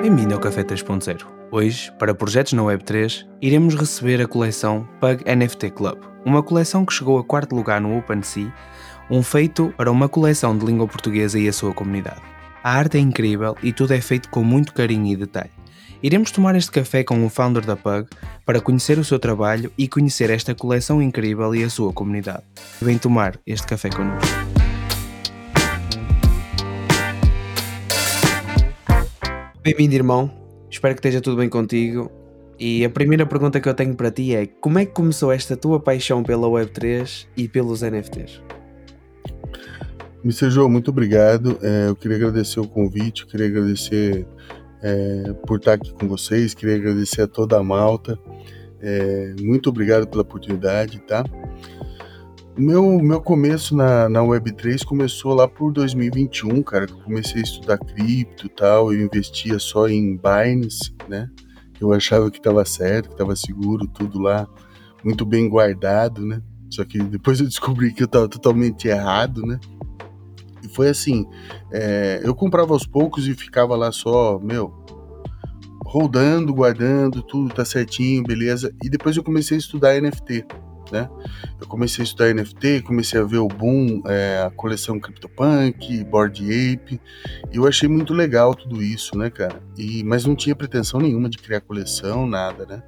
Bem-vindo ao Café 3.0. Hoje, para projetos na Web3, iremos receber a coleção Pug NFT Club, uma coleção que chegou a quarto lugar no OpenSea, um feito para uma coleção de língua portuguesa e a sua comunidade. A arte é incrível e tudo é feito com muito carinho e detalhe. Iremos tomar este café com o founder da Pug para conhecer o seu trabalho e conhecer esta coleção incrível e a sua comunidade. Vem tomar este café connosco. Bem-vindo, irmão. Espero que esteja tudo bem contigo. E a primeira pergunta que eu tenho para ti é: como é que começou esta tua paixão pela Web3 e pelos NFTs? Mr. João, muito obrigado. É, eu queria agradecer o convite, queria agradecer é, por estar aqui com vocês, queria agradecer a toda a malta. É, muito obrigado pela oportunidade, tá? Meu, meu começo na, na Web3 começou lá por 2021, cara, que eu comecei a estudar cripto e tal, eu investia só em Binance, né? Eu achava que estava certo, que estava seguro, tudo lá muito bem guardado, né? Só que depois eu descobri que eu estava totalmente errado, né? E foi assim, é, eu comprava aos poucos e ficava lá só, meu, rodando, guardando, tudo tá certinho, beleza. E depois eu comecei a estudar NFT, né? Eu comecei a estudar NFT, comecei a ver o boom, é, a coleção CryptoPunk, Board Ape, e eu achei muito legal tudo isso, né, cara? E, mas não tinha pretensão nenhuma de criar coleção, nada, né?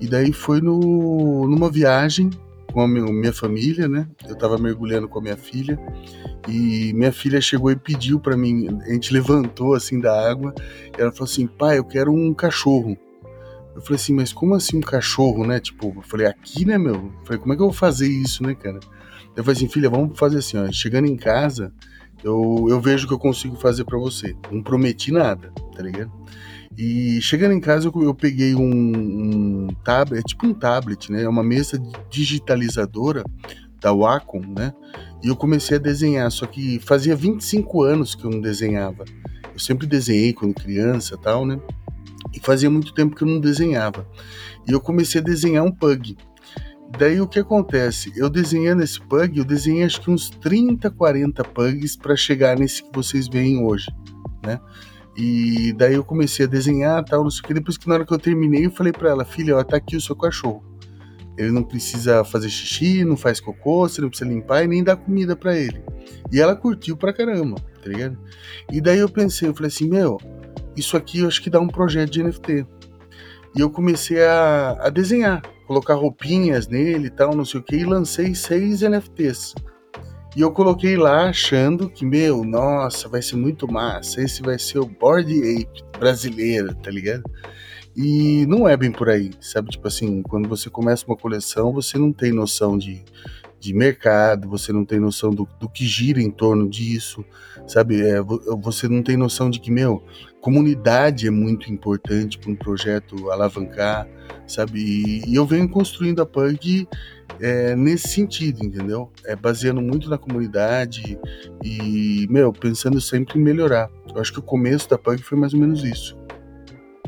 E daí foi no, numa viagem com a minha família, né? Eu tava mergulhando com a minha filha e minha filha chegou e pediu para mim. A gente levantou assim da água ela falou assim: pai, eu quero um cachorro. Eu falei assim, mas como assim um cachorro, né? Tipo, eu falei, aqui, né, meu? Eu falei, como é que eu vou fazer isso, né, cara? Eu falei assim, filha, vamos fazer assim, ó. Chegando em casa, eu, eu vejo o que eu consigo fazer para você. Não prometi nada, tá ligado? E chegando em casa, eu, eu peguei um, um tablet, é tipo um tablet, né? É uma mesa digitalizadora da Wacom, né? E eu comecei a desenhar, só que fazia 25 anos que eu não desenhava. Eu sempre desenhei quando criança tal, né? E fazia muito tempo que eu não desenhava. E eu comecei a desenhar um pug. Daí o que acontece? Eu desenhando esse pug, eu desenhei acho que uns 30, 40 pugs para chegar nesse que vocês veem hoje, né? E daí eu comecei a desenhar tal, não sei o que. Depois que na hora que eu terminei, eu falei para ela, filha, ó, tá aqui o seu cachorro. Ele não precisa fazer xixi, não faz cocô, você não precisa limpar e nem dar comida para ele. E ela curtiu pra caramba, tá ligado? E daí eu pensei, eu falei assim, meu, isso aqui eu acho que dá um projeto de NFT. E eu comecei a, a desenhar, colocar roupinhas nele e tal, não sei o que, e lancei seis NFTs. E eu coloquei lá achando que, meu, nossa, vai ser muito massa. Esse vai ser o Board Ape brasileiro, tá ligado? E não é bem por aí, sabe? Tipo assim, quando você começa uma coleção, você não tem noção de, de mercado, você não tem noção do, do que gira em torno disso, sabe? É, você não tem noção de que, meu, comunidade é muito importante para um projeto alavancar, sabe? E, e eu venho construindo a Pug é, nesse sentido, entendeu? É baseando muito na comunidade e, meu, pensando sempre em melhorar. Eu acho que o começo da Pug foi mais ou menos isso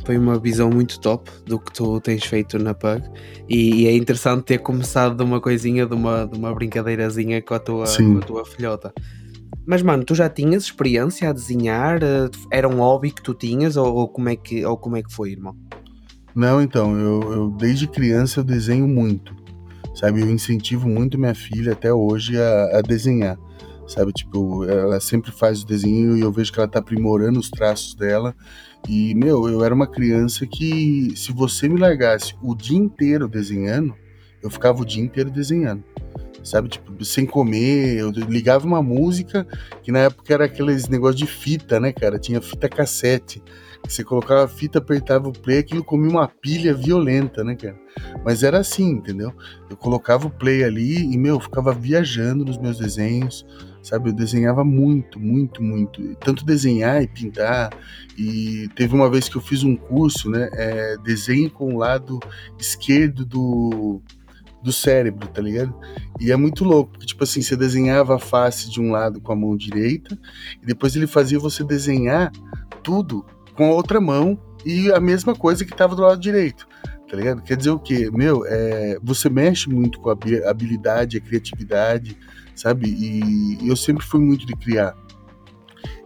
foi uma visão muito top do que tu tens feito na Pug e, e, é interessante ter começado de uma coisinha, de uma, de uma brincadeirazinha com a, tua, com a tua filhota. Mas mano, tu já tinhas experiência a desenhar? Era um hobby que tu tinhas ou, ou como, é que, ou como é que foi, irmão? Não, então, eu, eu desde criança eu desenho muito, sabe? Eu incentivo muito minha filha até hoje a, a desenhar sabe? Tipo, ela sempre faz o desenho e eu vejo que ela tá aprimorando os traços dela. E, meu, eu era uma criança que, se você me largasse o dia inteiro desenhando, eu ficava o dia inteiro desenhando. Sabe, tipo, sem comer, eu ligava uma música que na época era aqueles negócio de fita, né, cara? Tinha fita cassete. Você colocava a fita, apertava o play, aquilo comia uma pilha violenta, né, cara? Mas era assim, entendeu? Eu colocava o play ali e, meu, ficava viajando nos meus desenhos, sabe? Eu desenhava muito, muito, muito. Tanto desenhar e pintar. E teve uma vez que eu fiz um curso, né? É, desenho com o lado esquerdo do, do cérebro, tá ligado? E é muito louco, porque, tipo assim, você desenhava a face de um lado com a mão direita, e depois ele fazia você desenhar tudo com a outra mão e a mesma coisa que estava do lado direito. Tá ligado? Quer dizer o quê? Meu, é, você mexe muito com a habilidade, a criatividade, sabe? E eu sempre fui muito de criar.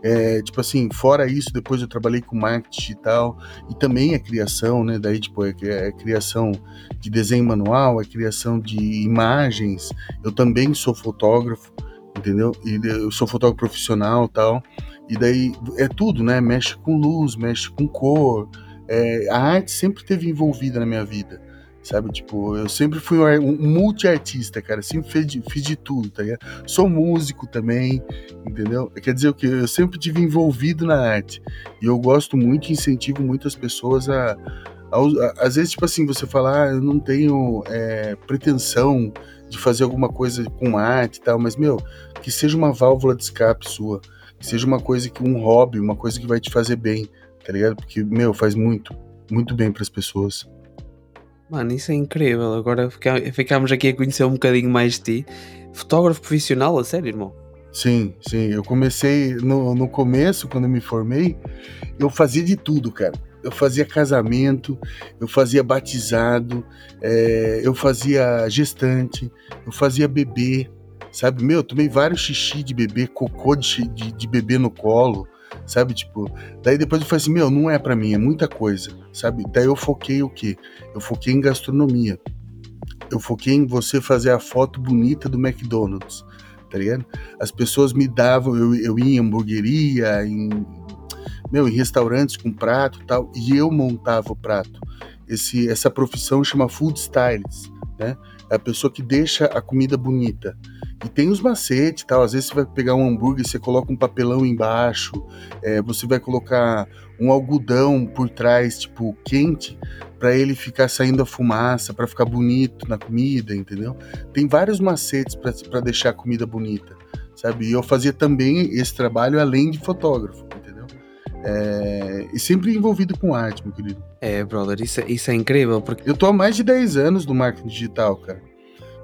É, tipo assim, fora isso, depois eu trabalhei com marketing digital e também a criação, né? Daí, tipo, é, é criação de desenho manual, é criação de imagens. Eu também sou fotógrafo, entendeu? E eu sou fotógrafo profissional tal. E daí é tudo, né? Mexe com luz, mexe com cor. É, a arte sempre teve envolvida na minha vida sabe? Tipo, eu sempre fui um multi-artista, cara, sempre fiz de, fiz de tudo, tá ligado? Sou músico também, entendeu? Quer dizer que? Eu sempre tive envolvido na arte e eu gosto muito e incentivo muitas pessoas a, às vezes, tipo assim, você falar, ah, eu não tenho é, pretensão de fazer alguma coisa com arte e tal, mas, meu, que seja uma válvula de escape sua, que seja uma coisa que um hobby, uma coisa que vai te fazer bem, tá ligado? Porque, meu, faz muito, muito bem para as pessoas. Mano, isso é incrível. Agora ficámos aqui a conhecer um bocadinho mais de ti. Fotógrafo profissional, a sério, irmão? Sim, sim. Eu comecei no, no começo, quando eu me formei, eu fazia de tudo, cara. Eu fazia casamento, eu fazia batizado, é, eu fazia gestante, eu fazia bebê, sabe? Meu, tomei vários xixi de bebê, cocô de, de, de bebê no colo sabe? Tipo, daí depois eu falei assim, meu, não é para mim, é muita coisa, sabe? Daí eu foquei o quê? Eu foquei em gastronomia. Eu foquei em você fazer a foto bonita do McDonald's, tá ligado? As pessoas me davam, eu, eu ia em hamburgueria, em, meu, em restaurantes com prato e tal, e eu montava o prato. Esse, essa profissão chama food stylist, né? É a pessoa que deixa a comida bonita. E tem os macetes tal. Às vezes você vai pegar um hambúrguer, você coloca um papelão embaixo, é, você vai colocar um algodão por trás, tipo, quente, para ele ficar saindo a fumaça, para ficar bonito na comida, entendeu? Tem vários macetes para deixar a comida bonita, sabe? E eu fazia também esse trabalho além de fotógrafo? É, e sempre envolvido com arte, meu querido. É, brother, isso, é, isso é incrível, porque... Eu tô há mais de 10 anos no marketing digital, cara.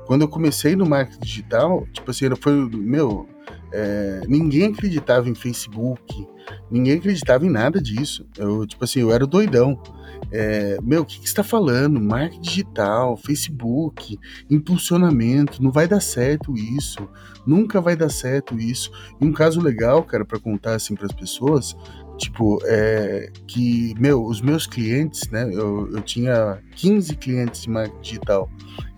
Quando eu comecei no marketing digital, tipo assim, foi, meu, é, ninguém acreditava em Facebook, ninguém acreditava em nada disso. Eu, tipo assim, eu era doidão. É, meu, o que, que você tá falando? Marketing digital, Facebook, impulsionamento, não vai dar certo isso, nunca vai dar certo isso. E um caso legal, cara, para contar assim para as pessoas, Tipo, é, que, meu, os meus clientes, né? Eu, eu tinha 15 clientes de marketing digital,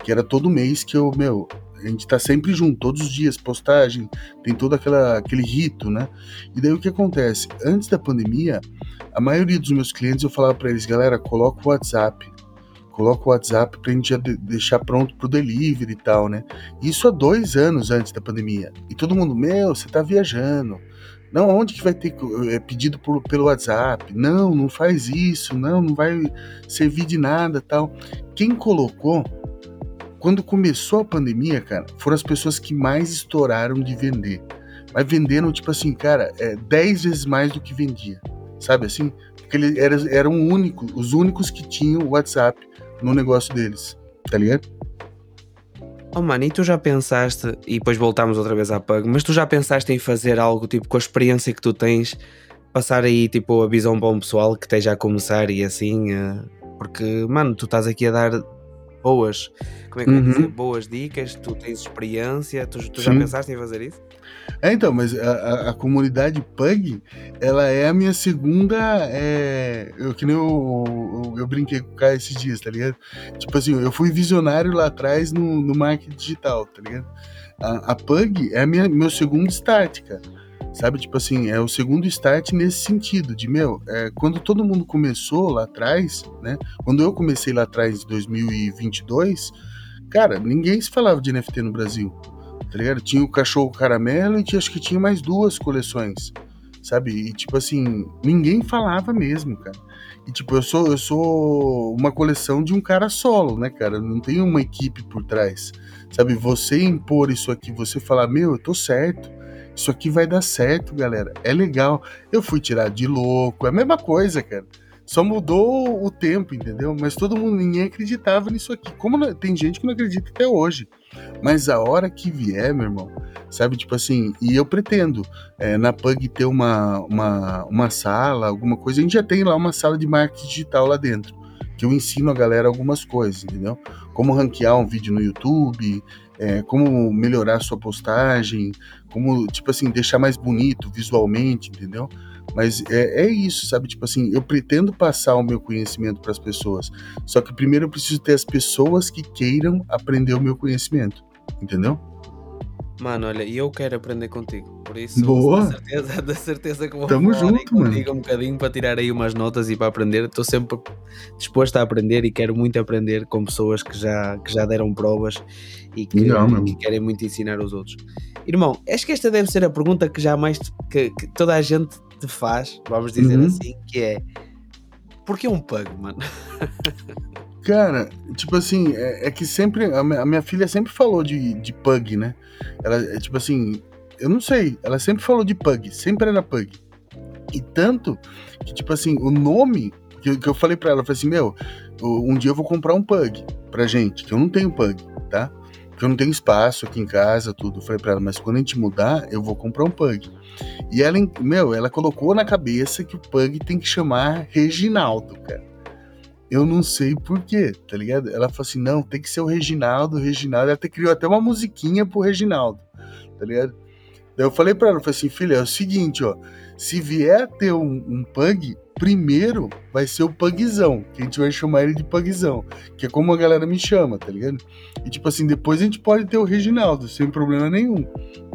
que era todo mês que eu, meu, a gente tá sempre junto, todos os dias, postagem, tem todo aquela, aquele rito, né? E daí o que acontece? Antes da pandemia, a maioria dos meus clientes eu falava para eles, galera, coloca o WhatsApp, coloca o WhatsApp pra gente já deixar pronto pro delivery e tal, né? Isso há dois anos antes da pandemia. E todo mundo, meu, você tá viajando não, onde que vai ter é, pedido por, pelo WhatsApp? Não, não faz isso, não, não vai servir de nada tal. Quem colocou, quando começou a pandemia, cara, foram as pessoas que mais estouraram de vender. Mas venderam, tipo assim, cara, é 10 vezes mais do que vendia. Sabe assim? Porque eles eram, eram único, os únicos que tinham o WhatsApp no negócio deles. Tá ligado? Oh mano, e tu já pensaste, e depois voltamos outra vez à Pug, mas tu já pensaste em fazer algo tipo com a experiência que tu tens, passar aí tipo a visão para um pessoal que esteja a começar e assim, uh, porque mano, tu estás aqui a dar boas, como é que uhum. eu dizer, boas dicas, tu tens experiência, tu, tu já pensaste em fazer isso? É, então, mas a, a, a, comunidade Pug, ela é a minha segunda. É, eu que nem eu, eu, eu, brinquei com o cara esses dias, tá ligado? Tipo assim, eu fui visionário lá atrás no, no marketing digital, tá ligado? A, a Pug é minha, meu segundo start, cara. Sabe, tipo assim, é o segundo start nesse sentido, de meu, é, quando todo mundo começou lá atrás, né? Quando eu comecei lá atrás em 2022, cara, ninguém se falava de NFT no Brasil tá ligado? Tinha o cachorro caramelo e tinha, acho que tinha mais duas coleções, sabe? E tipo assim, ninguém falava mesmo, cara. E tipo, eu sou, eu sou uma coleção de um cara solo, né, cara? Não tem uma equipe por trás. Sabe, você impor isso aqui, você falar, meu, eu tô certo. Isso aqui vai dar certo, galera. É legal. Eu fui tirar de louco, é a mesma coisa, cara. Só mudou o tempo, entendeu? Mas todo mundo, ninguém acreditava nisso aqui. Como não, tem gente que não acredita até hoje. Mas a hora que vier, meu irmão, sabe? Tipo assim, e eu pretendo é, na Pug ter uma, uma, uma sala, alguma coisa. A gente já tem lá uma sala de marketing digital lá dentro. Que eu ensino a galera algumas coisas, entendeu? Como ranquear um vídeo no YouTube, é, como melhorar sua postagem, como, tipo assim, deixar mais bonito visualmente, entendeu? Mas é, é isso, sabe? Tipo assim, eu pretendo passar o meu conhecimento para as pessoas. Só que primeiro eu preciso ter as pessoas que queiram aprender o meu conhecimento, entendeu? Mano, olha, e eu quero aprender contigo. Por isso, Boa. da certeza, da certeza que vou Tamo junto, mano. contigo um bocadinho para tirar aí umas notas e para aprender. Estou sempre disposto a aprender e quero muito aprender com pessoas que já, que já deram provas e que, mano. que querem muito ensinar aos outros. Irmão, acho que esta deve ser a pergunta que jamais que, que toda a gente te faz, vamos dizer Uhum. assim, que é porquê um pug, mano? Cara, tipo assim, é, é que sempre. A minha, a minha filha sempre falou de, de pug, né? Ela, é tipo assim, eu não sei, ela sempre falou de pug, sempre era pug. E tanto que, tipo assim, o nome que, eu- que eu falei pra ela, eu falei assim: Meu, eu- um dia eu vou comprar um pug pra gente, que eu não tenho pug, tá? Porque eu não tenho espaço aqui em casa, tudo. Eu falei pra ela, mas quando a gente mudar, eu vou comprar um pug. E ela, meu, ela colocou na cabeça que o pug tem que chamar Reginaldo, cara. Eu não sei porquê, tá ligado? Ela falou assim: não, tem que ser o Reginaldo, o Reginaldo. Ela até criou até uma musiquinha pro Reginaldo, tá ligado? Daí eu falei pra ela, eu falei assim, filha, é o seguinte, ó. Se vier a ter um, um pug, primeiro vai ser o pugzão, que a gente vai chamar ele de pugzão, que é como a galera me chama, tá ligado? E tipo assim, depois a gente pode ter o Reginaldo, sem problema nenhum,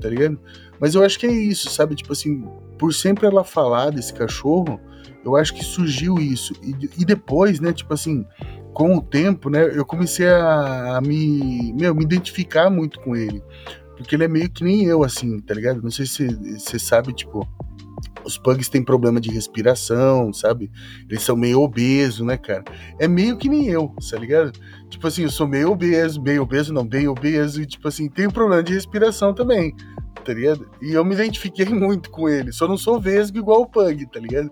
tá ligado? Mas eu acho que é isso, sabe? Tipo assim, por sempre ela falar desse cachorro, eu acho que surgiu isso. E, e depois, né, tipo assim, com o tempo, né, eu comecei a, a me, meu, me identificar muito com ele. Porque ele é meio que nem eu, assim, tá ligado? Não sei se você sabe, tipo, os pugs têm problema de respiração, sabe? Eles são meio obesos, né, cara? É meio que nem eu, tá ligado? Tipo assim, eu sou meio obeso, meio obeso, não, bem obeso, e tipo assim, tenho problema de respiração também, tá ligado? E eu me identifiquei muito com ele. Só não sou vesgo igual o pug, tá ligado?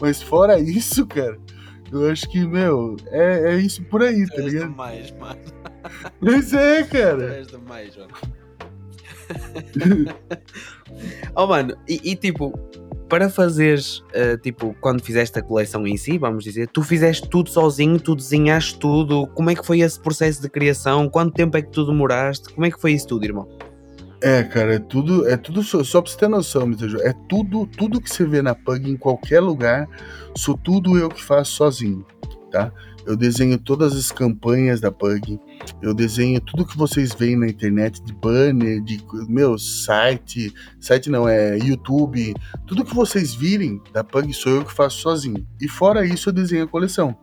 Mas fora isso, cara, eu acho que, meu, é, é isso por aí, tá ligado? demais, mano. Mas é, cara. és demais, mano. oh, mano, e, e, tipo, para fazeres, uh, tipo, quando fizeste a coleção em si, vamos dizer, tu fizeste tudo sozinho, tu desenhaste tudo, como é que foi esse processo de criação, quanto tempo é que tu demoraste, como é que foi isso tudo, irmão? É, cara, é tudo, é tudo só, só pra você ter noção. Joe, é tudo, tudo que você vê na Pug em qualquer lugar, sou tudo eu que faço sozinho, tá? Eu desenho todas as campanhas da Pug, eu desenho tudo que vocês veem na internet, de banner, de meu site, site não, é YouTube, tudo que vocês virem da Pug sou eu que faço sozinho. E fora isso, eu desenho a coleção.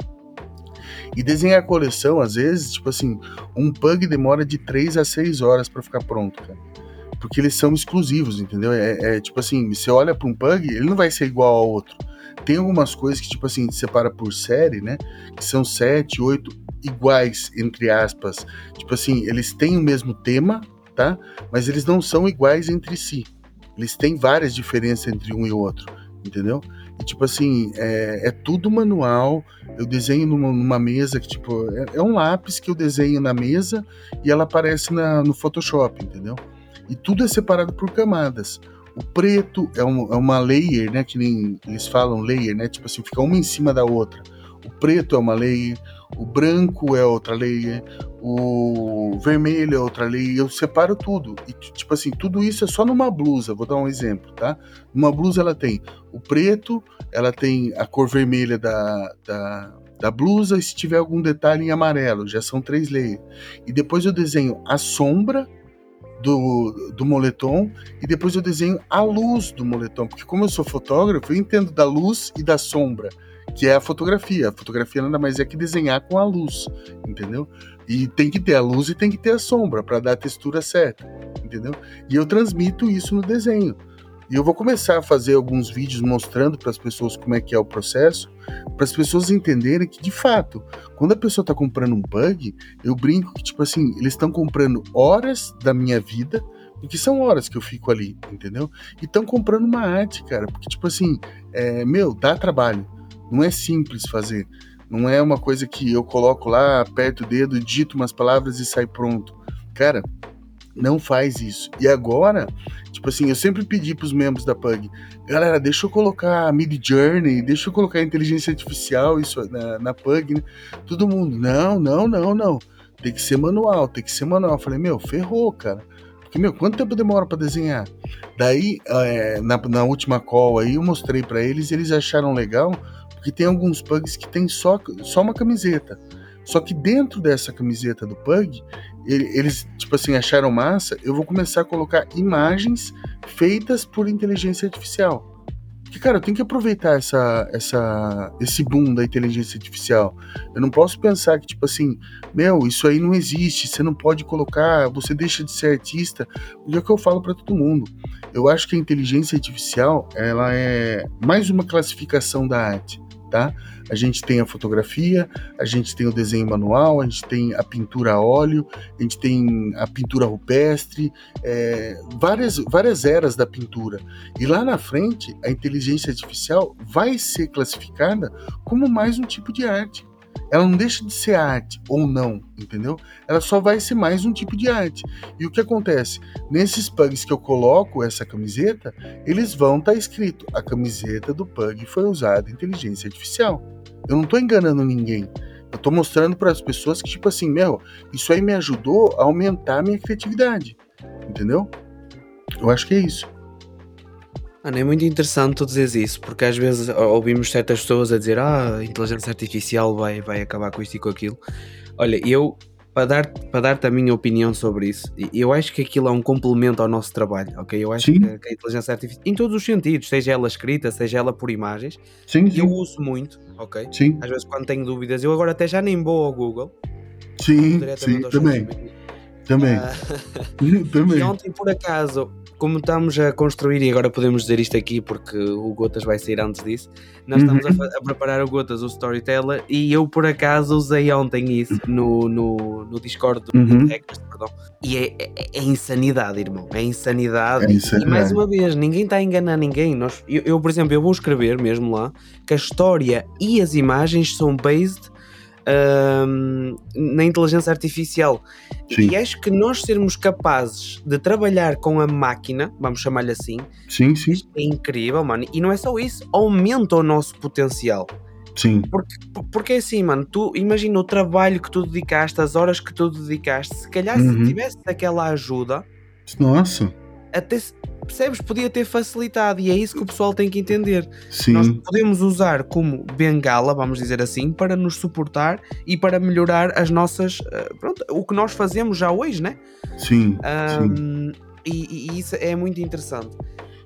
E desenhar a coleção, às vezes, tipo assim, um Pug demora de 3 a 6 horas para ficar pronto, cara porque eles são exclusivos, entendeu? É, é, tipo assim, você olha para um pug, ele não vai ser igual ao outro. Tem algumas coisas que, tipo assim, separa por série, né? Que são sete, oito iguais, entre aspas. Tipo assim, eles têm o mesmo tema, tá? Mas eles não são iguais entre si. Eles têm várias diferenças entre um e outro, entendeu? E tipo assim, é, é tudo manual. Eu desenho numa, numa mesa que, tipo, é, é, um lápis que eu desenho na mesa e ela aparece na, no Photoshop, entendeu? e tudo é separado por camadas. O preto é, um, é, uma layer, né? Que nem eles falam layer, né? Tipo assim, fica uma em cima da outra. O preto é uma layer, o branco é outra layer, o vermelho é outra layer. Eu separo tudo. E, tipo assim, tudo isso é só numa blusa. Vou dar um exemplo, tá? Uma blusa ela tem o preto, ela tem a cor vermelha da, da, da blusa, e se tiver algum detalhe em amarelo, já são três layers. E depois eu desenho a sombra do, do moletom e depois eu desenho a luz do moletom, porque como eu sou fotógrafo, eu entendo da luz e da sombra, que é a fotografia. A fotografia nada mais é que desenhar com a luz, entendeu? E tem que ter a luz e tem que ter a sombra para dar a textura certa, entendeu? E eu transmito isso no desenho. E eu vou começar a fazer alguns vídeos mostrando para as pessoas como é que é o processo, para as pessoas entenderem que, de fato, quando a pessoa está comprando um bug, eu brinco que, tipo assim, eles estão comprando horas da minha vida, porque são horas que eu fico ali, entendeu? E estão comprando uma arte, cara, porque, tipo assim, é, meu, dá trabalho. Não é simples fazer. Não é uma coisa que eu coloco lá, aperto o dedo, dito umas palavras e sai pronto. Cara, não faz isso. E agora, tipo assim, eu sempre pedi pros membros da Pug, galera, deixa eu colocar Mid Journey, deixa eu colocar inteligência artificial isso na, na Pug, né? Todo mundo, não, não, não, não. Tem que ser manual, tem que ser manual. Eu falei, meu, ferrou, cara. Porque, meu, quanto tempo demora para desenhar? Daí, é, na, na última call aí, eu mostrei para eles eles acharam legal, porque tem alguns pugs que tem só, só uma camiseta. Só que dentro dessa camiseta do pug, eles, tipo assim, acharam massa, eu vou começar a colocar imagens feitas por inteligência artificial. Porque, cara, eu tenho que aproveitar essa, essa, esse boom da inteligência artificial. Eu não posso pensar que, tipo assim, meu, isso aí não existe, você não pode colocar, você deixa de ser artista. Porque é o que eu falo para todo mundo. Eu acho que a inteligência artificial, ela é mais uma classificação da arte tá? A gente tem a fotografia, a gente tem o desenho manual, a gente tem a pintura a óleo, a gente tem a pintura rupestre, é, várias, várias eras da pintura. E lá na frente, a inteligência artificial vai ser classificada como mais um tipo de arte ela não deixa de ser arte ou não, entendeu? Ela só vai ser mais um tipo de arte. E o que acontece? Nesses pugs que eu coloco essa camiseta, eles vão estar tá escrito: a camiseta do pug foi usada inteligência artificial. Eu não estou enganando ninguém. Eu estou mostrando para as pessoas que, tipo assim, meu, isso aí me ajudou a aumentar a minha criatividade. Entendeu? Eu acho que é isso. Mano, é muito interessante tu dizeres isso, porque às vezes ouvimos certas pessoas a dizer ah, a inteligência artificial vai, vai acabar com isto e com aquilo. Olha, eu, para dar, para dar-te a minha opinião sobre isso, eu acho que aquilo é um complemento ao nosso trabalho, ok? Eu acho que, que, a inteligência artificial, em todos os sentidos, seja ela escrita, seja ela por imagens, sim, sim. eu uso muito, ok? Sim. Às vezes quando tenho dúvidas, eu agora até já nem vou ao Google. Sim, sim, também. Também. Ah, também. E ontem, por acaso, como estamos a construir, e agora podemos dizer isto aqui porque o Gotas vai sair antes disso, nós uhum. estamos a, a, preparar o Gotas, o Storyteller, e eu por acaso usei ontem isso no, no, no Discord do uhum. Hackers, perdão. E é, é, é, insanidade, irmão. É insanidade. é insanidade. E mais uma vez, ninguém está a enganar ninguém. Nós, eu, eu, por exemplo, eu vou escrever mesmo lá que a história e as imagens são based um, na inteligência artificial. Sim. E acho que nós sermos capazes de trabalhar com a máquina, vamos chamar-lhe assim, sim, sim. é incrível, mano. E não é só isso, aumenta o nosso potencial. Sim. Porque, porque é assim, mano, tu imagina o trabalho que tu dedicaste, as horas que tu dedicaste, se calhar uhum. se tivesse aquela ajuda. Nossa. Até, percebes? Podia ter facilitado e é isso que o pessoal tem que entender. Sim. Nós podemos usar como bengala, vamos dizer assim, para nos suportar e para melhorar as nossas. Eh, pronto, o que nós fazemos já hoje, né? Sim. Um, sim. E, e, isso é muito interessante.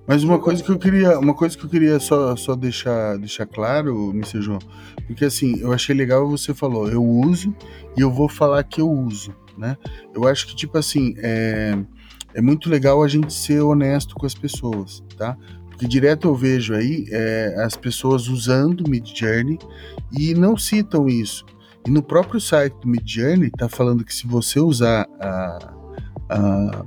Mas uma coisa que eu queria, uma coisa que eu queria só, só deixar, deixar claro, Mr. João, porque assim, eu achei legal você falou, eu uso e eu vou falar que eu uso, né? Eu acho que tipo assim, é, é muito legal a gente ser honesto com as pessoas, tá? Porque direto eu vejo aí é, as pessoas usando o Midjourney e não citam isso. E no próprio site do Midjourney tá falando que se você usar a, a,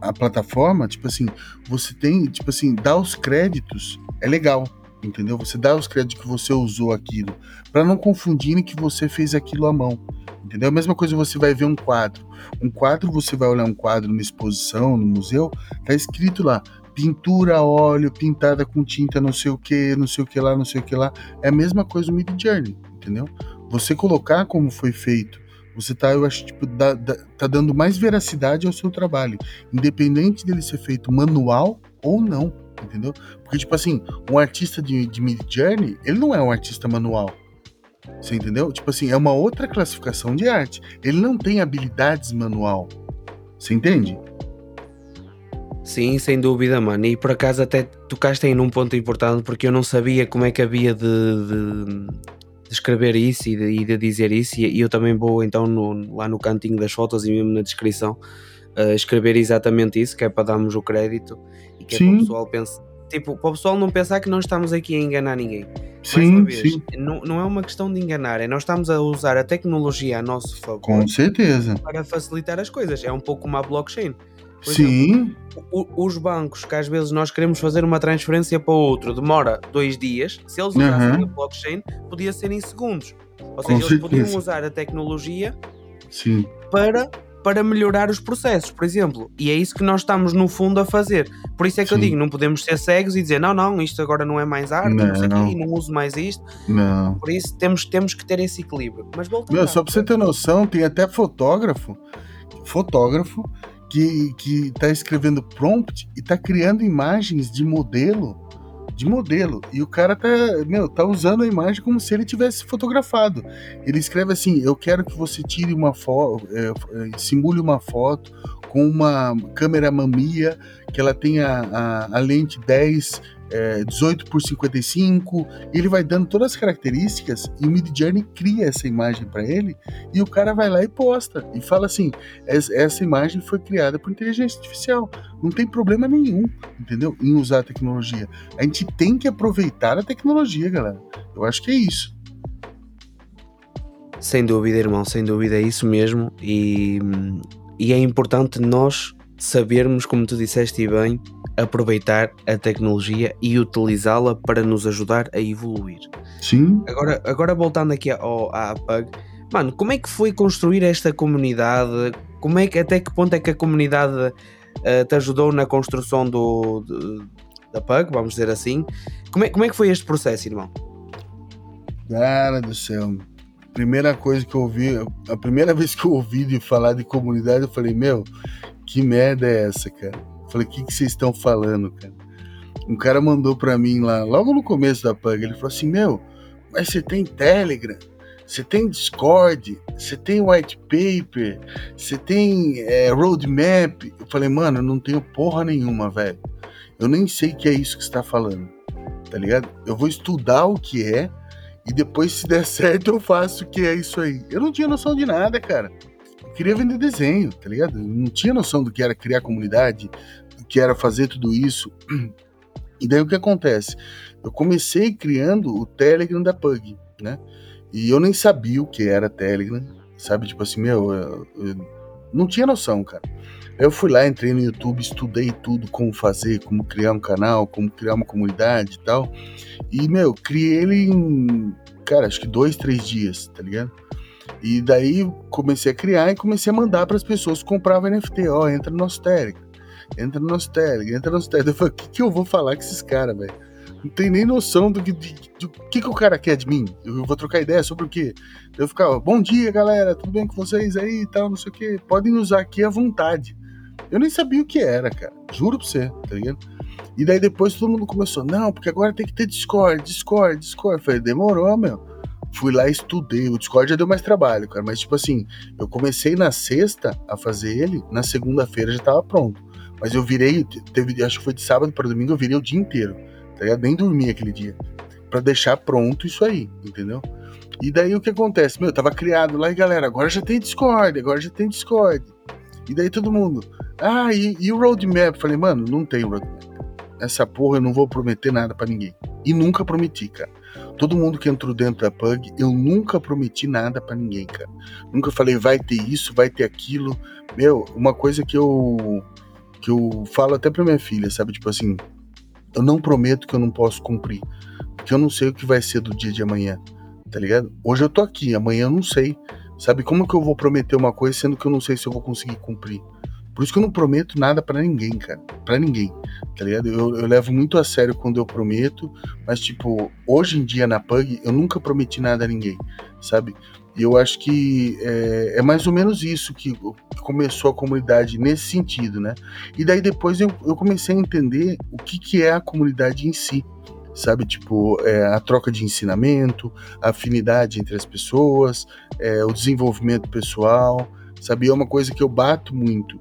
a plataforma, tipo assim, você tem, tipo assim, dar os créditos é legal, entendeu? Você dá os créditos que você usou aquilo, para não confundirem que você fez aquilo à mão. Entendeu? A mesma coisa você vai ver um quadro. Um quadro, você vai olhar um quadro numa exposição, no museu, tá escrito lá, pintura a óleo, pintada com tinta não sei o que, não sei o que lá, não sei o que lá. É a mesma coisa no Mid Journey, entendeu? Você colocar como foi feito, você tá, eu acho, tipo, tá dando mais veracidade ao seu trabalho, independente dele ser feito manual ou não, entendeu? Porque, tipo assim, um artista de, de Mid Journey, ele não é um artista manual você entendeu? Tipo assim, é uma outra classificação de arte. Ele não tem habilidades manual. Você entende? Sim, sem dúvida, mano. E por acaso até tocaste aí num ponto importante porque eu não sabia como é que havia de, de, de escrever isso e de, de, dizer isso. E eu também vou então no, lá no cantinho das fotos e mesmo na descrição uh, escrever exatamente isso, que é para darmos o crédito e que Sim. é para o pessoal pensar tipo, para o pessoal não pensar que nós estamos aqui a enganar ninguém. Sim, vez, sim. Não, não é uma questão de enganar, é nós estamos a usar a tecnologia a nosso favor. Com certeza. Para facilitar as coisas. É um pouco como a blockchain. Por sim. Exemplo, os bancos, que às vezes nós queremos fazer uma transferência para outro, demora dois dias. Se eles usassem uhum. a blockchain, podia ser em segundos. Ou seja, eles podiam usar a tecnologia sim. para para melhorar os processos, por exemplo. E é isso que nós estamos, no fundo, a fazer. Por isso é que Sim. eu digo: não podemos ser cegos e dizer, não, não, isto agora não é mais arte, não, não não. Não uso mais isto. Não. Por isso temos, temos que ter esse equilíbrio. Mas voltando. Meu, só para você ter noção, tem até fotógrafo, fotógrafo que, que tá escrevendo prompt e tá criando imagens de modelo de modelo. E o cara tá, meu, tá usando a imagem como se ele tivesse fotografado. Ele escreve assim: Eu quero que você tire uma foto, é, é, simule uma foto com uma câmera mamia que ela tenha a, a lente 10 é, 18 por 55, ele vai dando todas as características e o Midjourney cria essa imagem para ele e o cara vai lá e posta e fala assim: essa imagem foi criada por inteligência artificial. Não tem problema nenhum, entendeu? Em usar a tecnologia. A gente tem que aproveitar a tecnologia, galera. Eu acho que é isso. Sem dúvida, irmão, sem dúvida, é isso mesmo. E, e é importante nós sabermos, como tu disseste bem, aproveitar a tecnologia e utilizá-la para nos ajudar a evoluir. Sim. Agora, agora voltando aqui ao, à Pug, mano, como é que foi construir esta comunidade? Como é que, até que ponto é que a comunidade uh, te ajudou na construção do, de, da Pug, vamos dizer assim? Como é, como é que foi este processo, irmão? Cara do céu. Primeira coisa que eu ouvi, a primeira vez que eu ouvi de falar de comunidade, eu falei, meu, que merda é essa, cara? Falei, o que, vocês estão falando, cara? Um cara mandou pra mim lá, logo no começo da Pug, ele falou assim: Meu, mas você tem Telegram, você tem Discord, você tem white paper, você tem é, roadmap. Eu falei, mano, eu não tenho porra nenhuma, velho. Eu nem sei o que é isso que você tá falando, tá ligado? Eu vou estudar o que é e depois, se der certo, eu faço o que é isso aí. Eu não tinha noção de nada, cara queria vender desenho, tá ligado? não tinha noção do que era criar comunidade, do que era fazer tudo isso. E daí o que acontece? Eu comecei criando o Telegram da Pug, né? E eu nem sabia o que era Telegram, sabe? Tipo assim, meu, eu, eu não tinha noção, cara. Eu fui lá, entrei no YouTube, estudei tudo, como fazer, como criar um canal, como criar uma comunidade e tal. E, meu, criei ele em, cara, acho que dois, três dias, tá ligado? E daí comecei a criar e comecei a mandar para as pessoas que compravam NFT. Ó, oh, entra no nosso Telegram, entra no nosso Telegram, entra no nosso Telegram. Eu falei, o que, que eu vou falar com esses caras, velho? Não tem nem noção do que, de, que, que o cara quer de mim. Eu vou trocar ideia sobre o quê? Eu ficava, bom dia, galera, tudo bem com vocês aí e tal, não sei o quê. Podem usar aqui à vontade. Eu nem sabia o que era, cara. Juro pra você, tá ligado? E daí depois todo mundo começou, não, porque agora tem que ter Discord, Discord, Discord. Eu falei, demorou, meu fui lá estudei. O Discord já deu mais trabalho, cara. Mas, tipo assim, eu comecei na sexta a fazer ele, na segunda-feira já tava pronto. Mas eu virei, teve, acho que foi de sábado para domingo, eu virei o dia inteiro. Tá ligado? Nem dormi aquele dia. para deixar pronto isso aí, entendeu? E daí o que acontece? Meu, tava criado lá e galera, agora já tem Discord, agora já tem Discord. E daí todo mundo, ah, e, e o roadmap? Falei, mano, não tem roadmap. Essa porra eu não vou prometer nada para ninguém. E nunca prometi, cara. Todo mundo que entrou dentro da Pug, eu nunca prometi nada para ninguém, cara. Nunca falei vai ter isso, vai ter aquilo. Meu, uma coisa que eu que eu falo até para minha filha, sabe, tipo assim, eu não prometo que eu não posso cumprir, porque eu não sei o que vai ser do dia de amanhã, tá ligado? Hoje eu tô aqui, amanhã eu não sei. Sabe como que eu vou prometer uma coisa sendo que eu não sei se eu vou conseguir cumprir? Por isso que eu não prometo nada para ninguém, cara. Para ninguém, tá ligado? Eu, eu, levo muito a sério quando eu prometo, mas, tipo, hoje em dia na Pug, eu nunca prometi nada a ninguém, sabe? E eu acho que é, é mais ou menos isso que, começou a comunidade nesse sentido, né? E daí depois eu, eu comecei a entender o que, que é a comunidade em si, sabe? Tipo, é, a troca de ensinamento, a afinidade entre as pessoas, é, o desenvolvimento pessoal, sabe? É uma coisa que eu bato muito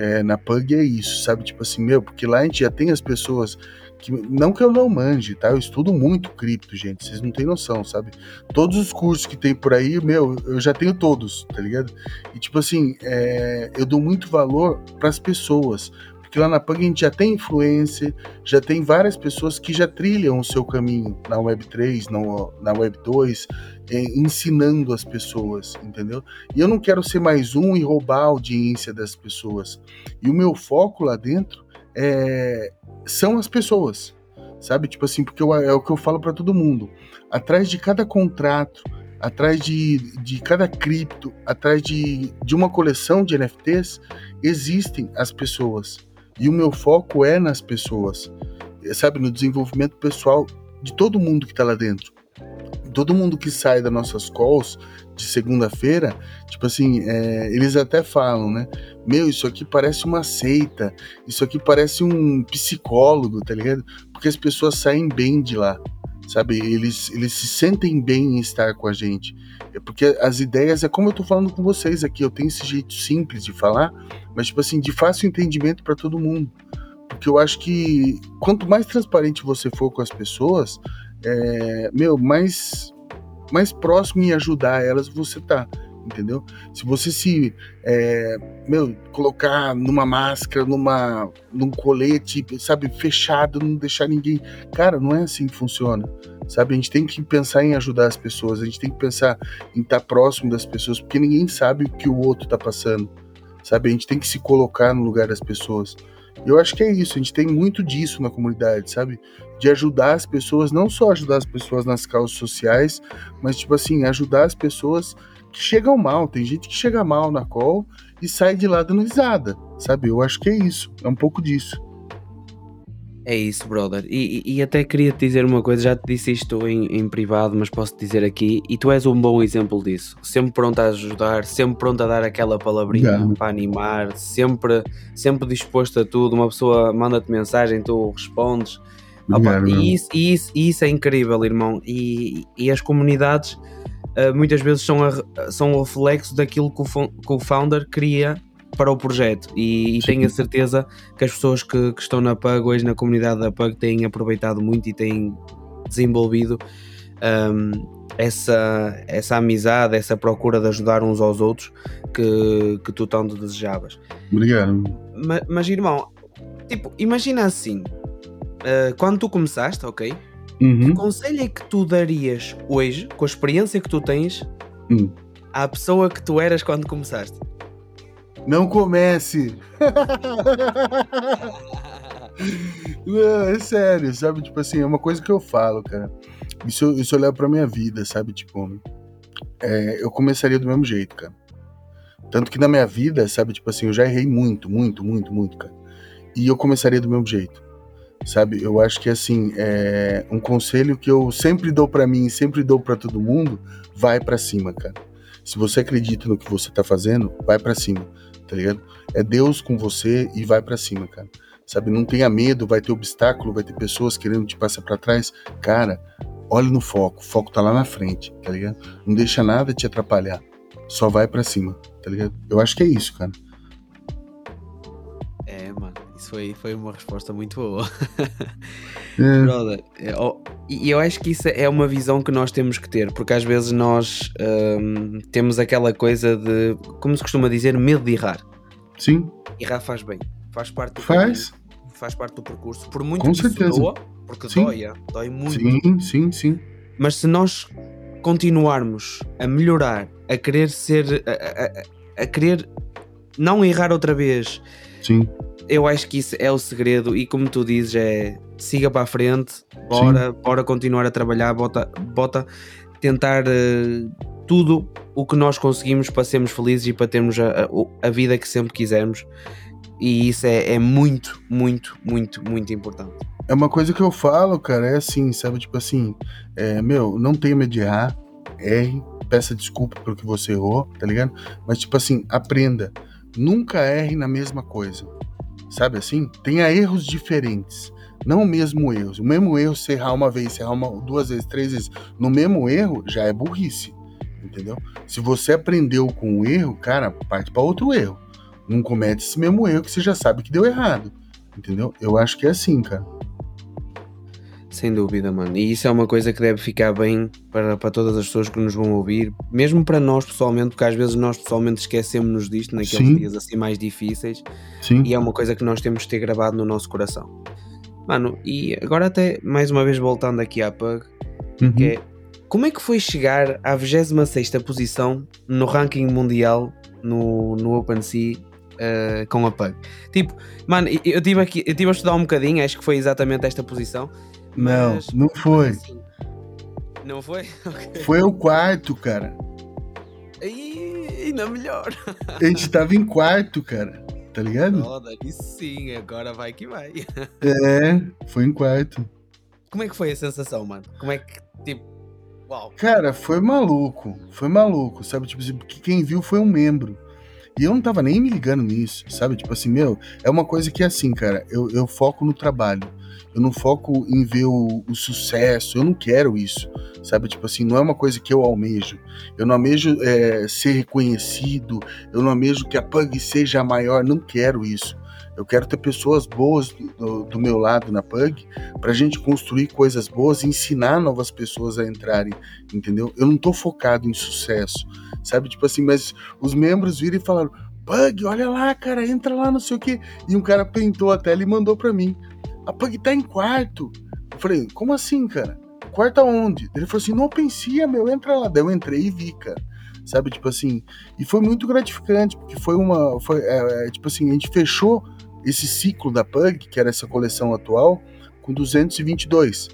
é, na Pug é isso, sabe? Tipo assim, meu, porque lá a gente já tem as pessoas que. Não que eu não manje, tá? Eu estudo muito cripto, gente. Vocês não têm noção, sabe? Todos os cursos que tem por aí, meu, eu já tenho todos, tá ligado? E tipo assim, é, eu dou muito valor para as pessoas. Porque lá na Pug a gente já tem influência, já tem várias pessoas que já trilham o seu caminho na Web3, na, na Web2, é, ensinando as pessoas, entendeu? E eu não quero ser mais um e roubar a audiência das pessoas. E o meu foco lá dentro é, são as pessoas, sabe? Tipo assim, porque eu, é o que eu falo para todo mundo. Atrás de cada contrato, atrás de, de cada cripto, atrás de, de uma coleção de NFTs, existem as pessoas. E o meu foco é nas pessoas, sabe? No desenvolvimento pessoal de todo mundo que está lá dentro todo mundo que sai das nossas calls de segunda-feira, tipo assim, é, eles até falam, né? Meu, isso aqui parece uma seita, isso aqui parece um psicólogo, tá ligado? Porque as pessoas saem bem de lá, sabe? Eles, eles se sentem bem em estar com a gente. É porque as ideias, é como eu tô falando com vocês aqui, eu tenho esse jeito simples de falar, mas, tipo assim, de fácil entendimento para todo mundo. Porque eu acho que quanto mais transparente você for com as pessoas, é, meu, mais, mais próximo em ajudar elas você tá, entendeu? Se você se, é, meu, colocar numa máscara, numa, num colete, sabe, fechado, não deixar ninguém, cara, não é assim que funciona, sabe? A gente tem que pensar em ajudar as pessoas, a gente tem que pensar em estar tá próximo das pessoas, porque ninguém sabe o que o outro tá passando, sabe? A gente tem que se colocar no lugar das pessoas. Eu acho que é isso, a gente tem muito disso na comunidade, sabe? De ajudar as pessoas, não só ajudar as pessoas nas causas sociais, mas tipo assim, ajudar as pessoas que chegam mal. Tem gente que chega mal na call e sai de lá dando risada, sabe? Eu acho que é isso, é um pouco disso. É isso, brother. E, e, até queria te dizer uma coisa, já te disse isto em, em privado, mas posso te dizer aqui, e tu és um bom exemplo disso. Sempre pronto a ajudar, sempre pronto a dar aquela palavrinha para animar, sempre, sempre disposto a tudo. Uma pessoa manda-te mensagem, tu respondes. Opa, e, isso, e, isso, e isso é incrível, irmão. E, e as comunidades uh, muitas vezes são, a, são o reflexo daquilo que o, que o founder queria para o projeto e, e tenho a certeza que as pessoas que, que, estão na PUG hoje na comunidade da PUG têm aproveitado muito e têm desenvolvido um, essa, essa amizade, essa procura de ajudar uns aos outros que, que tu tanto desejavas. Obrigado. Mas, mas irmão, tipo, imagina assim, uh, quando tu começaste, ok? Uhum. Que conselho é que tu darias hoje, com a experiência que tu tens, uhum. à pessoa que tu eras quando começaste? Não comece! Não, é sério, sabe? Tipo assim, é uma coisa que eu falo, cara. Isso, isso eu levo pra minha vida, sabe? Tipo, é, eu começaria do mesmo jeito, cara. Tanto que na minha vida, sabe? Tipo assim, eu já errei muito, muito, muito, muito, cara. E eu começaria do mesmo jeito, sabe? Eu acho que, assim, é um conselho que eu sempre dou para mim, sempre dou para todo mundo, vai para cima, cara. Se você acredita no que você tá fazendo, vai para cima tá ligado? É Deus com você e vai para cima, cara. Sabe, não tenha medo, vai ter obstáculo, vai ter pessoas querendo te passar para trás. Cara, olhe no foco, o foco tá lá na frente, tá ligado? Não deixa nada te atrapalhar. Só vai para cima, tá ligado? Eu acho que é isso, cara. Isso foi, foi uma resposta muito boa. é. Brother, é, oh, e eu acho que isso é uma visão que nós temos que ter, porque às vezes nós hum, temos aquela coisa de, como se costuma dizer, medo de errar. Sim. Errar faz bem, faz parte do faz. Caminho, faz parte do percurso. Por muito Com que certeza. doa, porque sim. dói, é, dói muito. Sim, sim, sim. Mas se nós continuarmos a melhorar, a querer ser, a, a, a querer não errar outra vez, sim eu acho que isso é o segredo e como tu dizes, é siga para a frente, bora, bora continuar a trabalhar, bota, bota tentar uh, tudo o que nós conseguimos para sermos felizes e para termos a, a, a vida que sempre quisermos. E isso é, é, muito, muito, muito, muito importante. É uma coisa que eu falo, cara, é assim, sabe? Tipo assim, é, meu, não tenha medo de errar, erre, peça desculpa pelo que você errou, tá ligado? Mas, tipo assim, aprenda. Nunca erre na mesma coisa sabe assim? Tenha erros diferentes, não o mesmo erro. O mesmo erro, se errar uma vez, se errar uma, duas vezes, três vezes, no mesmo erro, já é burrice, entendeu? Se você aprendeu com o erro, cara, parte para outro erro. Não comete esse mesmo erro que você já sabe que deu errado, entendeu? Eu acho que é assim, cara. Sem dúvida, mano. E isso é uma coisa que deve ficar bem para, para todas as pessoas que nos vão ouvir, mesmo para nós pessoalmente, porque às vezes nós pessoalmente esquecemos-nos disto naqueles Sim. dias assim mais difíceis. Sim. E é uma coisa que nós temos de ter gravado no nosso coração. Mano, e agora até mais uma vez voltando aqui à Pug, uhum. que é como é que foi chegar à 26 posição no ranking mundial no, no OpenSea uh, com a Pug? Tipo, mano, eu aqui, eu tive a estudar um bocadinho, acho que foi exatamente esta posição. Não, mas, não foi. Assim, não foi? Okay. Foi o quarto, cara. E ainda melhor. A gente tava em quarto, cara. Tá ligado? Foda, e sim, agora vai que vai. É, foi em quarto. Como é que foi a sensação, mano? Como é que, tipo, Uau. Cara, foi maluco. Foi maluco, sabe? Tipo assim, quem viu foi um membro. E eu não tava nem me ligando nisso, sabe? Tipo assim, meu, é uma coisa que é assim, cara, eu, eu foco no trabalho. Eu não foco em ver o, o, sucesso, eu não quero isso, sabe? Tipo assim, não é uma coisa que eu almejo. Eu não almejo é, ser reconhecido, eu não almejo que a Pug seja maior, não quero isso. Eu quero ter pessoas boas do, do meu lado na Pug para a gente construir coisas boas e ensinar novas pessoas a entrarem, entendeu? Eu não tô focado em sucesso, sabe? Tipo assim, mas os membros viram e falaram: Pug, olha lá, cara, entra lá, não sei o quê. E um cara pintou a tela e mandou para mim: A Pug tá em quarto. Eu falei: Como assim, cara? Quarto aonde? Ele falou assim: Não pensia, meu, entra lá. Daí eu entrei e vi, cara sabe? Tipo assim, e foi muito gratificante, porque foi uma. Foi, é, é, tipo assim, a gente fechou esse ciclo da Pug, que era essa coleção atual, com 222.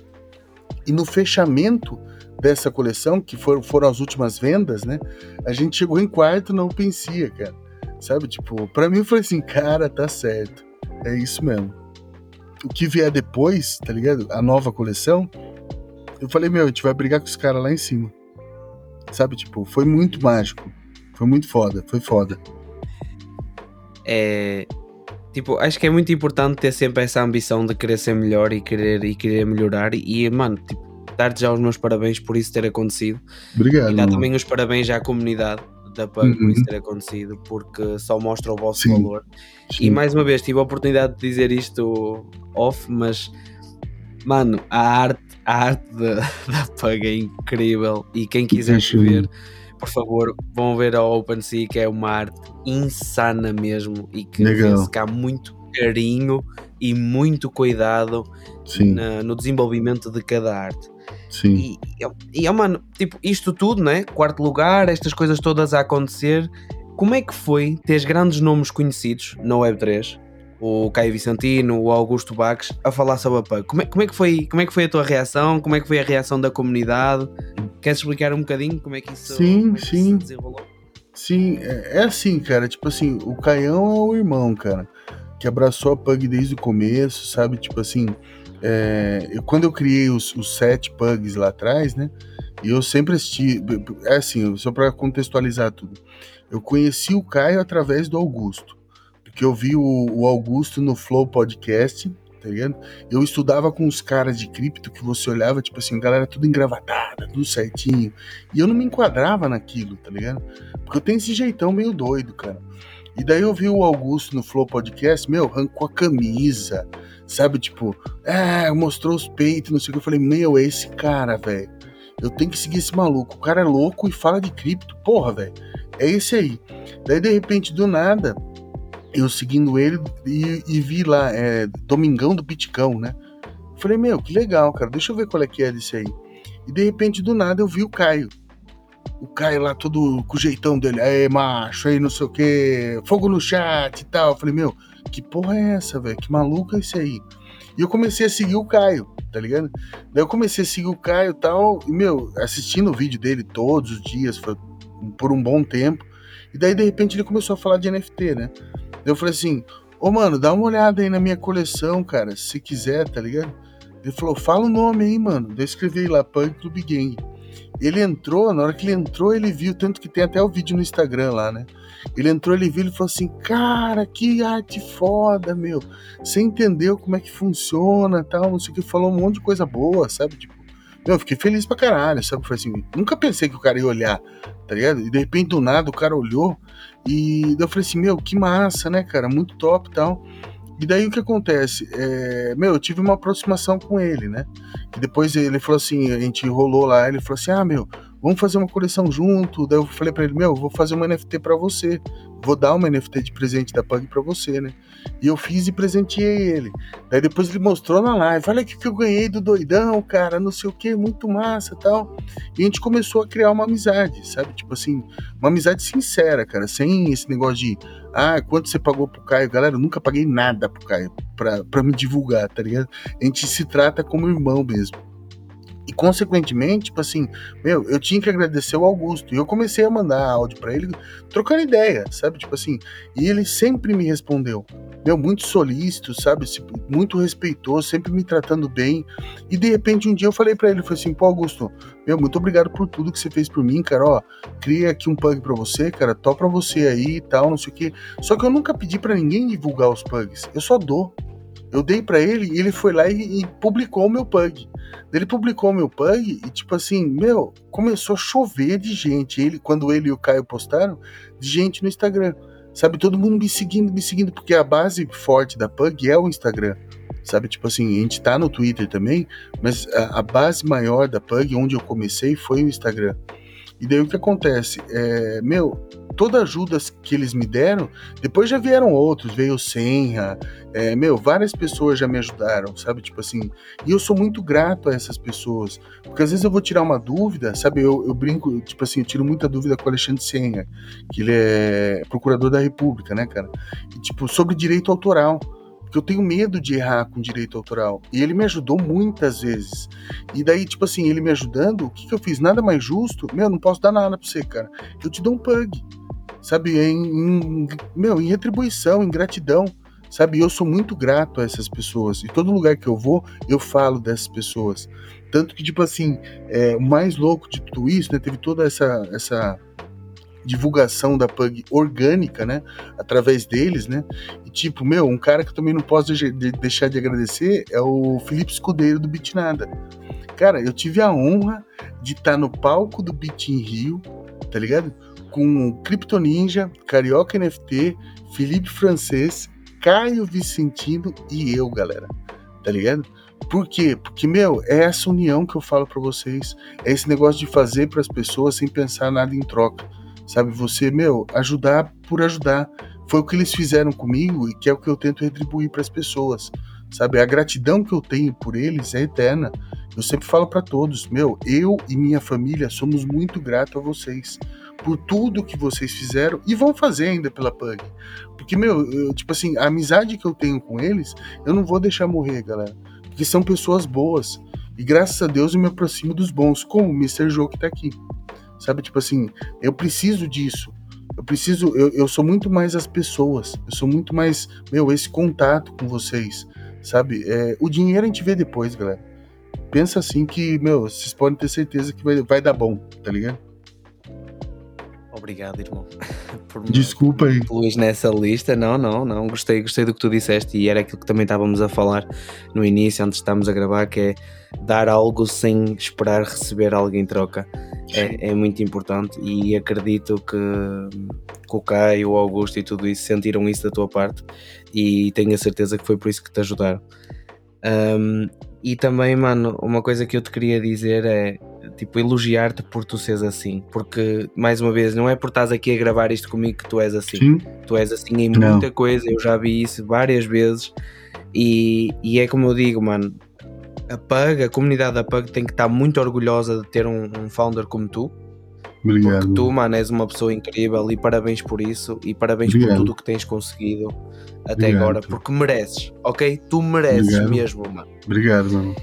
E no fechamento dessa coleção, que foram, foram as últimas vendas, né? A gente chegou em quarto não pensia, cara. Sabe? Tipo, para mim foi assim, cara, tá certo. É isso mesmo. O que vier depois, tá ligado? A nova coleção, eu falei, meu, a gente vai brigar com os caras lá em cima. Sabe? Tipo, foi muito mágico. Foi muito foda, foi foda. É, tipo, acho que é muito importante ter sempre essa ambição de querer ser melhor e querer, e querer melhorar. E, mano, tipo, dar-te já os meus parabéns por isso ter acontecido. Obrigado. E dar também os parabéns à comunidade da PUG uhum. por isso ter acontecido, porque só mostra o vosso Sim. valor. Sim. E mais uma vez, tive a oportunidade de dizer isto off, mas, mano, a arte, a arte da, da PUG é incrível. E quem quiser ver por favor, vão ver a OpenSea, que é uma arte insana mesmo e que vê-se que há muito carinho e muito cuidado na, no desenvolvimento de cada arte. Sim. E, e, mano, tipo, isto tudo, né? Quarto lugar, estas coisas todas a acontecer. Como é que foi ter grandes nomes conhecidos na Web3 o Caio Vicentino, o Augusto Baques, a falar sobre a PUG. Como é, como, é que foi, como é que foi a tua reação? Como é que foi a reação da comunidade? Queres explicar um bocadinho como é que isso, sim, é que sim. se desenrolou? Sim, é, é assim, cara. Tipo assim, o Caião é o irmão, cara, que abraçou a Pug desde o começo, sabe? Tipo assim, é, eu, quando eu criei os, os sete Pugs lá atrás, né? E eu sempre assisti. É assim, só para contextualizar tudo. Eu conheci o Caio através do Augusto que eu vi o, o Augusto no Flow Podcast, tá ligado? Eu estudava com os caras de cripto que você olhava, tipo assim, galera tudo engravatada, tudo certinho. E eu não me enquadrava naquilo, tá ligado? Porque eu tenho esse jeitão meio doido, cara. E daí eu vi o Augusto no Flow Podcast, meu, arrancou a camisa, sabe? Tipo, é, mostrou os peitos, não sei o que. Eu falei, meu, é esse cara, velho. Eu tenho que seguir esse maluco. O cara é louco e fala de cripto. Porra, velho. É esse aí. Daí, de repente, do nada, eu seguindo ele e, e vi lá, é, Domingão do Piticão, né? Falei, meu, que legal, cara, deixa eu ver qual é que é desse aí. E de repente, do nada, eu vi o Caio. O Caio lá, todo com o jeitão dele, aí, macho, aí, não sei o que, fogo no chat e tal. Eu falei, meu, que porra é essa, velho? Que maluco é esse aí? E eu comecei a seguir o Caio, tá ligado? Daí eu comecei a seguir o Caio e tal, e, meu, assistindo o vídeo dele todos os dias, foi por um bom tempo. E daí, de repente, ele começou a falar de NFT, né? eu falei assim: Ô, mano, dá uma olhada aí na minha coleção, cara, se quiser, tá ligado? Ele falou: fala o nome aí, mano. Daí eu escrevi lá, Punk Club Gang. Ele entrou, na hora que ele entrou, ele viu, tanto que tem até o vídeo no Instagram lá, né? Ele entrou, ele viu e falou assim: Cara, que arte foda, meu. Você entendeu como é que funciona tal, não sei o que. Falou um monte de coisa boa, sabe? Tipo, eu fiquei feliz pra caralho, sabe? Foi assim, nunca pensei que o cara ia olhar, tá ligado? E de repente, do nada, o cara olhou e eu falei assim, meu, que massa, né, cara? Muito top e tal. E daí o que acontece? É, meu, eu tive uma aproximação com ele, né? E depois ele falou assim, a gente rolou lá, ele falou assim, ah, meu, vamos fazer uma coleção junto. Daí eu falei para ele, meu, vou fazer uma NFT para você. Vou dar uma NFT de presente da Pug para você, né? E eu fiz e presenteei ele. Daí depois ele mostrou na live, olha o que eu ganhei do doidão, cara, não sei o que, muito massa tal. E a gente começou a criar uma amizade, sabe? Tipo assim, uma amizade sincera, cara, sem esse negócio de, ah, quanto você pagou pro Caio? Galera, eu nunca paguei nada pro Caio pra, pra me divulgar, tá ligado? A gente se trata como irmão mesmo. E consequentemente, tipo assim, meu, eu tinha que agradecer o Augusto. E eu comecei a mandar áudio para ele, trocando ideia, sabe? Tipo assim, e ele sempre me respondeu. Meu, muito solícito, sabe? Muito respeitoso, sempre me tratando bem. E de repente um dia eu falei para ele, falei assim, pô, Augusto, meu, muito obrigado por tudo que você fez por mim, cara. Ó, cria aqui um pug para você, cara, tó pra você aí e tal, não sei o quê. Só que eu nunca pedi para ninguém divulgar os pugs. Eu só dou. Eu dei para ele e ele foi lá e, e publicou o meu pug. Ele publicou o meu pug e, tipo assim, meu, começou a chover de gente. Ele, quando ele e o Caio postaram, de gente no Instagram. Sabe, todo mundo me seguindo, me seguindo, porque a base forte da Pug é o Instagram. Sabe, tipo assim, a gente tá no Twitter também, mas a, a base maior da Pug, onde eu comecei, foi o Instagram. E daí o que acontece? É, meu, toda ajuda que eles me deram, depois já vieram outros, veio o Senra, é, meu, várias pessoas já me ajudaram, sabe? Tipo assim, e eu sou muito grato a essas pessoas, porque às vezes eu vou tirar uma dúvida, sabe? Eu, eu brinco, tipo assim, eu tiro muita dúvida com o Alexandre Senra, que ele é procurador da República, né, cara? E, tipo, sobre direito autoral porque eu tenho medo de errar com direito autoral. E ele me ajudou muitas vezes. E daí, tipo assim, ele me ajudando, o que, que eu fiz? Nada mais justo? Meu, não posso dar nada pra você, cara. Eu te dou um pug. Sabe? Em, em meu, em retribuição, em gratidão. Sabe? Eu sou muito grato a essas pessoas. E todo lugar que eu vou, eu falo dessas pessoas. Tanto que, tipo assim, é, o mais louco de tudo isso, né? Teve toda essa, essa divulgação da Pug orgânica, né? Através deles, né? E tipo, meu, um cara que eu também não posso de, de, deixar de agradecer é o Felipe Escudeiro do Bitnada. Cara, eu tive a honra de estar no palco do Bit Rio, tá ligado? Com Crypto Ninja, Carioca NFT, Felipe Francês, Caio Vicentino e eu, galera. Tá ligado? Por quê? Porque, meu, é essa união que eu falo para vocês. É esse negócio de fazer para as pessoas sem pensar nada em troca sabe? Você, meu, ajudar por ajudar. Foi o que eles fizeram comigo e que é o que eu tento retribuir para as pessoas, sabe? A gratidão que eu tenho por eles é eterna. Eu sempre falo para todos, meu, eu e minha família somos muito gratos a vocês por tudo que vocês fizeram e vão fazer ainda pela Pug. Porque, meu, eu, tipo assim, a amizade que eu tenho com eles, eu não vou deixar morrer, galera. Porque são pessoas boas. E graças a Deus eu me aproximo dos bons, como o Mr. Joe que tá aqui. Sabe, tipo assim, eu preciso disso. Eu preciso, eu, eu sou muito mais as pessoas. Eu sou muito mais, meu, esse contato com vocês. Sabe? É, o dinheiro a gente vê depois, galera. Pensa assim que, meu, vocês podem ter certeza que vai, vai dar bom, tá ligado? Obrigado, irmão. Por Desculpa aí. Luís nessa lista. Não, não, não. Gostei, gostei do que tu disseste e era aquilo que também estávamos a falar no início, antes de estarmos a gravar, que é dar algo sem esperar receber algo em troca. É, é muito importante e acredito que, que o Caio, o Augusto e tudo isso sentiram isso da tua parte e tenho a certeza que foi por isso que te ajudaram. Um, e também, mano, uma coisa que eu te queria dizer é tipo, elogiar-te por tu seres assim. Porque, mais uma vez, não é por estás aqui a gravar isto comigo que tu és assim. Sim. Tu és assim em não. muita coisa, eu já vi isso várias vezes. E, e é como eu digo, mano, a PUG, a comunidade da PUG tem que estar muito orgulhosa de ter um, um founder como tu. Obrigado. Porque tu, mano, és uma pessoa incrível e parabéns por isso e parabéns Obrigado. por tudo que tens conseguido até Obrigado. agora, porque mereces, ok? Tu mereces mesmo, mano. Obrigado, mano.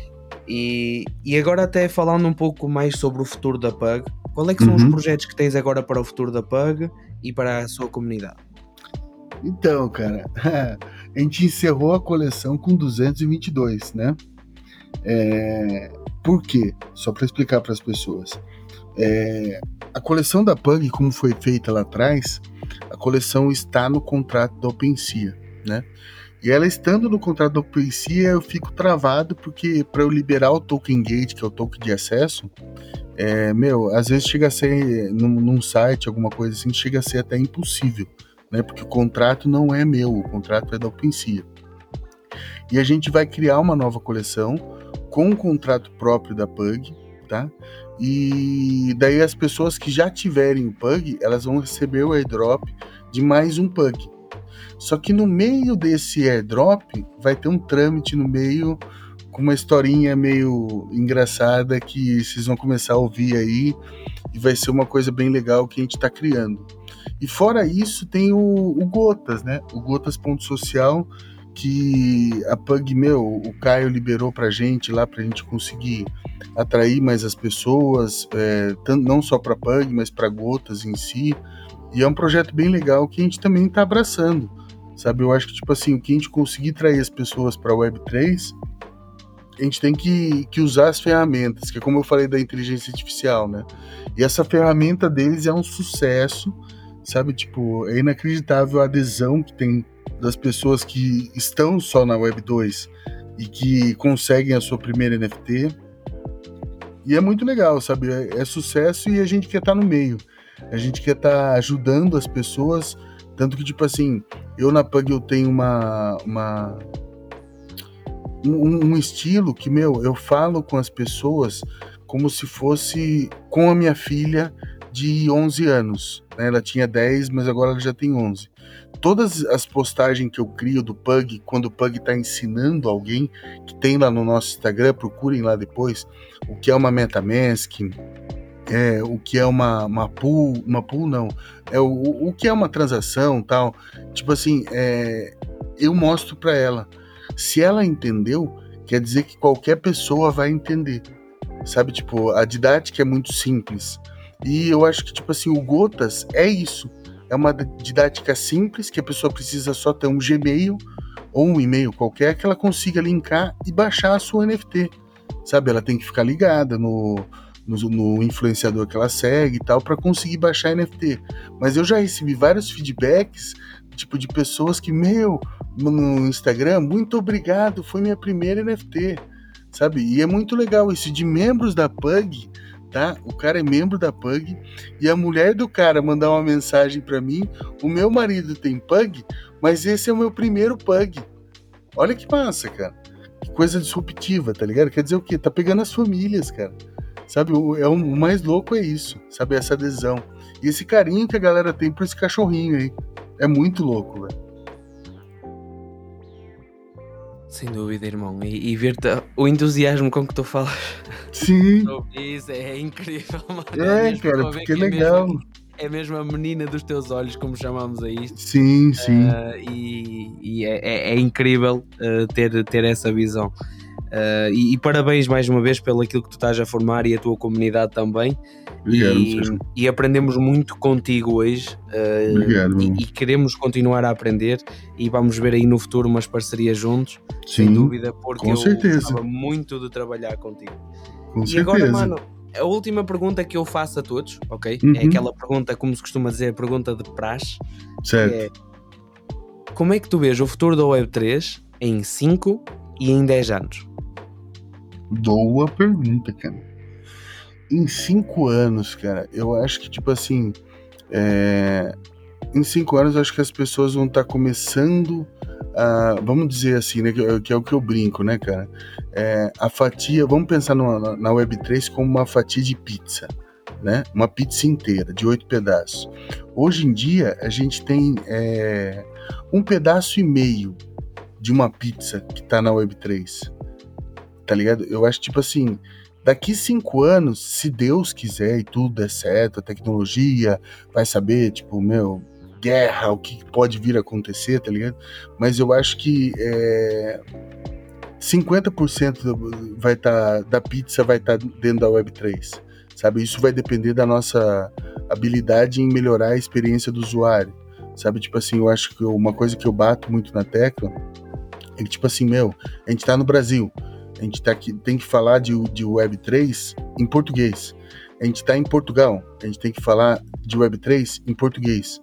E, e agora até falando um pouco mais sobre o futuro da PUG, qual é que são uhum. os projetos que tens agora para o futuro da PUG e para a sua comunidade? Então, cara, a gente encerrou a coleção com 222, né? É, por quê? Só para explicar para as pessoas. É, a coleção da Pug, como foi feita lá atrás, a coleção está no contrato da OpenSea, né? E ela estando no contrato da OpenSea, eu fico travado porque para eu liberar o token gate, que é o token de acesso, é, meu, às vezes chega a ser num, num site, alguma coisa assim, chega a ser até impossível, né? Porque o contrato não é meu, o contrato é da OpenSea. E a gente vai criar uma nova coleção com um contrato próprio da Pug, tá? E daí as pessoas que já tiverem o Pug, elas vão receber o airdrop de mais um Pug. Só que no meio desse airdrop vai ter um trâmite no meio com uma historinha meio engraçada que vocês vão começar a ouvir aí e vai ser uma coisa bem legal que a gente está criando. E fora isso tem o, o Gotas, né? O Gotas Ponto Social que a Pug, meu, o Caio liberou pra gente lá pra gente conseguir atrair mais as pessoas, é, não só para Pug, mas para Gotas em si. E é um projeto bem legal que a gente também está abraçando, sabe? Eu acho que, tipo assim, o que a gente conseguir trazer as pessoas para a Web3, a gente tem que, que usar as ferramentas, que é como eu falei da inteligência artificial, né? E essa ferramenta deles é um sucesso, sabe? Tipo, é inacreditável a adesão que tem das pessoas que estão só na Web 2 e que conseguem a sua primeira NFT. E é muito legal, sabe? É, é sucesso e a gente quer estar tá no meio. A gente quer estar tá ajudando as pessoas. Tanto que, tipo assim, eu na Pug eu tenho uma. uma um, um estilo que, meu, eu falo com as pessoas como se fosse com a minha filha de 11 anos. Né? Ela tinha 10, mas agora ela já tem 11 todas as postagens que eu crio do Pug, quando o Pug está ensinando alguém, que tem lá no nosso Instagram, procurem lá depois, o que é uma MetaMask, é, o que é uma, uma pool, uma pool não, é o, o que é uma transação tal. Tipo assim, é, eu mostro para ela. Se ela entendeu, quer dizer que qualquer pessoa vai entender. Sabe, tipo, a didática é muito simples. E eu acho que, tipo assim, o Gotas é isso é uma didática simples que a pessoa precisa só ter um Gmail ou um e-mail qualquer que ela consiga linkar e baixar a sua NFT. Sabe? Ela tem que ficar ligada no, no, no influenciador que ela segue e tal para conseguir baixar NFT. Mas eu já recebi vários feedbacks tipo de pessoas que, meu, no Instagram, muito obrigado, foi minha primeira NFT, sabe? E é muito legal isso de membros da Pug tá? O cara é membro da Pug e a mulher do cara mandar uma mensagem para mim: o meu marido tem Pug, mas esse é o meu primeiro Pug. Olha que massa, cara. Que coisa disruptiva, tá ligado? Quer dizer o quê? Tá pegando as famílias, cara. Sabe, o, é o, o mais louco é isso, sabe? Essa adesão. E esse carinho que a galera tem por esse cachorrinho aí. É muito louco, velho. Sem dúvida, irmão. E, e ver o entusiasmo com que tu falas. Sim. Isso é incrível, mano. É, é cara, porque é legal. Mesmo, é mesmo a menina dos teus olhos, como chamamos a isto. Sim, sim. Uh, e, e é, é, é, incrível uh, ter, ter essa visão. Uh, e, e, parabéns mais uma vez pelo aquilo que tu estás a formar e a tua comunidade também. Obrigado, e, e aprendemos muito contigo hoje uh, Obrigado, e, e, queremos continuar a aprender e vamos ver aí no futuro umas parcerias juntos, Sim, sem dúvida, porque eu certeza. gostava muito de trabalhar contigo. Com e certeza. agora, mano, a última pergunta que eu faço a todos, ok? É uhum. É aquela pergunta, como se costuma dizer, a pergunta de praxe. Certo. É, como é que tu vês o futuro da Web3 em 5 e em 10 anos? Boa pergunta, cara em cinco anos, cara, eu acho que, tipo assim, é... em cinco anos, eu acho que as pessoas vão estar tá começando a, vamos dizer assim, né, que, que, é o que eu brinco, né, cara? É, a fatia, vamos pensar na, na Web3 como uma fatia de pizza, né? Uma pizza inteira, de oito pedaços. Hoje em dia, a gente tem é, um pedaço e meio de uma pizza que tá na Web3, tá ligado? Eu acho, tipo assim, Daqui cinco anos, se Deus quiser e tudo der certo, a tecnologia vai saber, tipo, meu, guerra, o que pode vir a acontecer, tá ligado? Mas eu acho que é, 50% vai tá, da pizza vai estar tá dentro da Web3, sabe? Isso vai depender da nossa habilidade em melhorar a experiência do usuário, sabe? Tipo assim, eu acho que uma coisa que eu bato muito na tecla é que, tipo assim, meu, a gente tá no Brasil, a gente tá aqui, tem que falar de, de Web3 em português. A gente está em Portugal, a gente tem que falar de Web3 em português.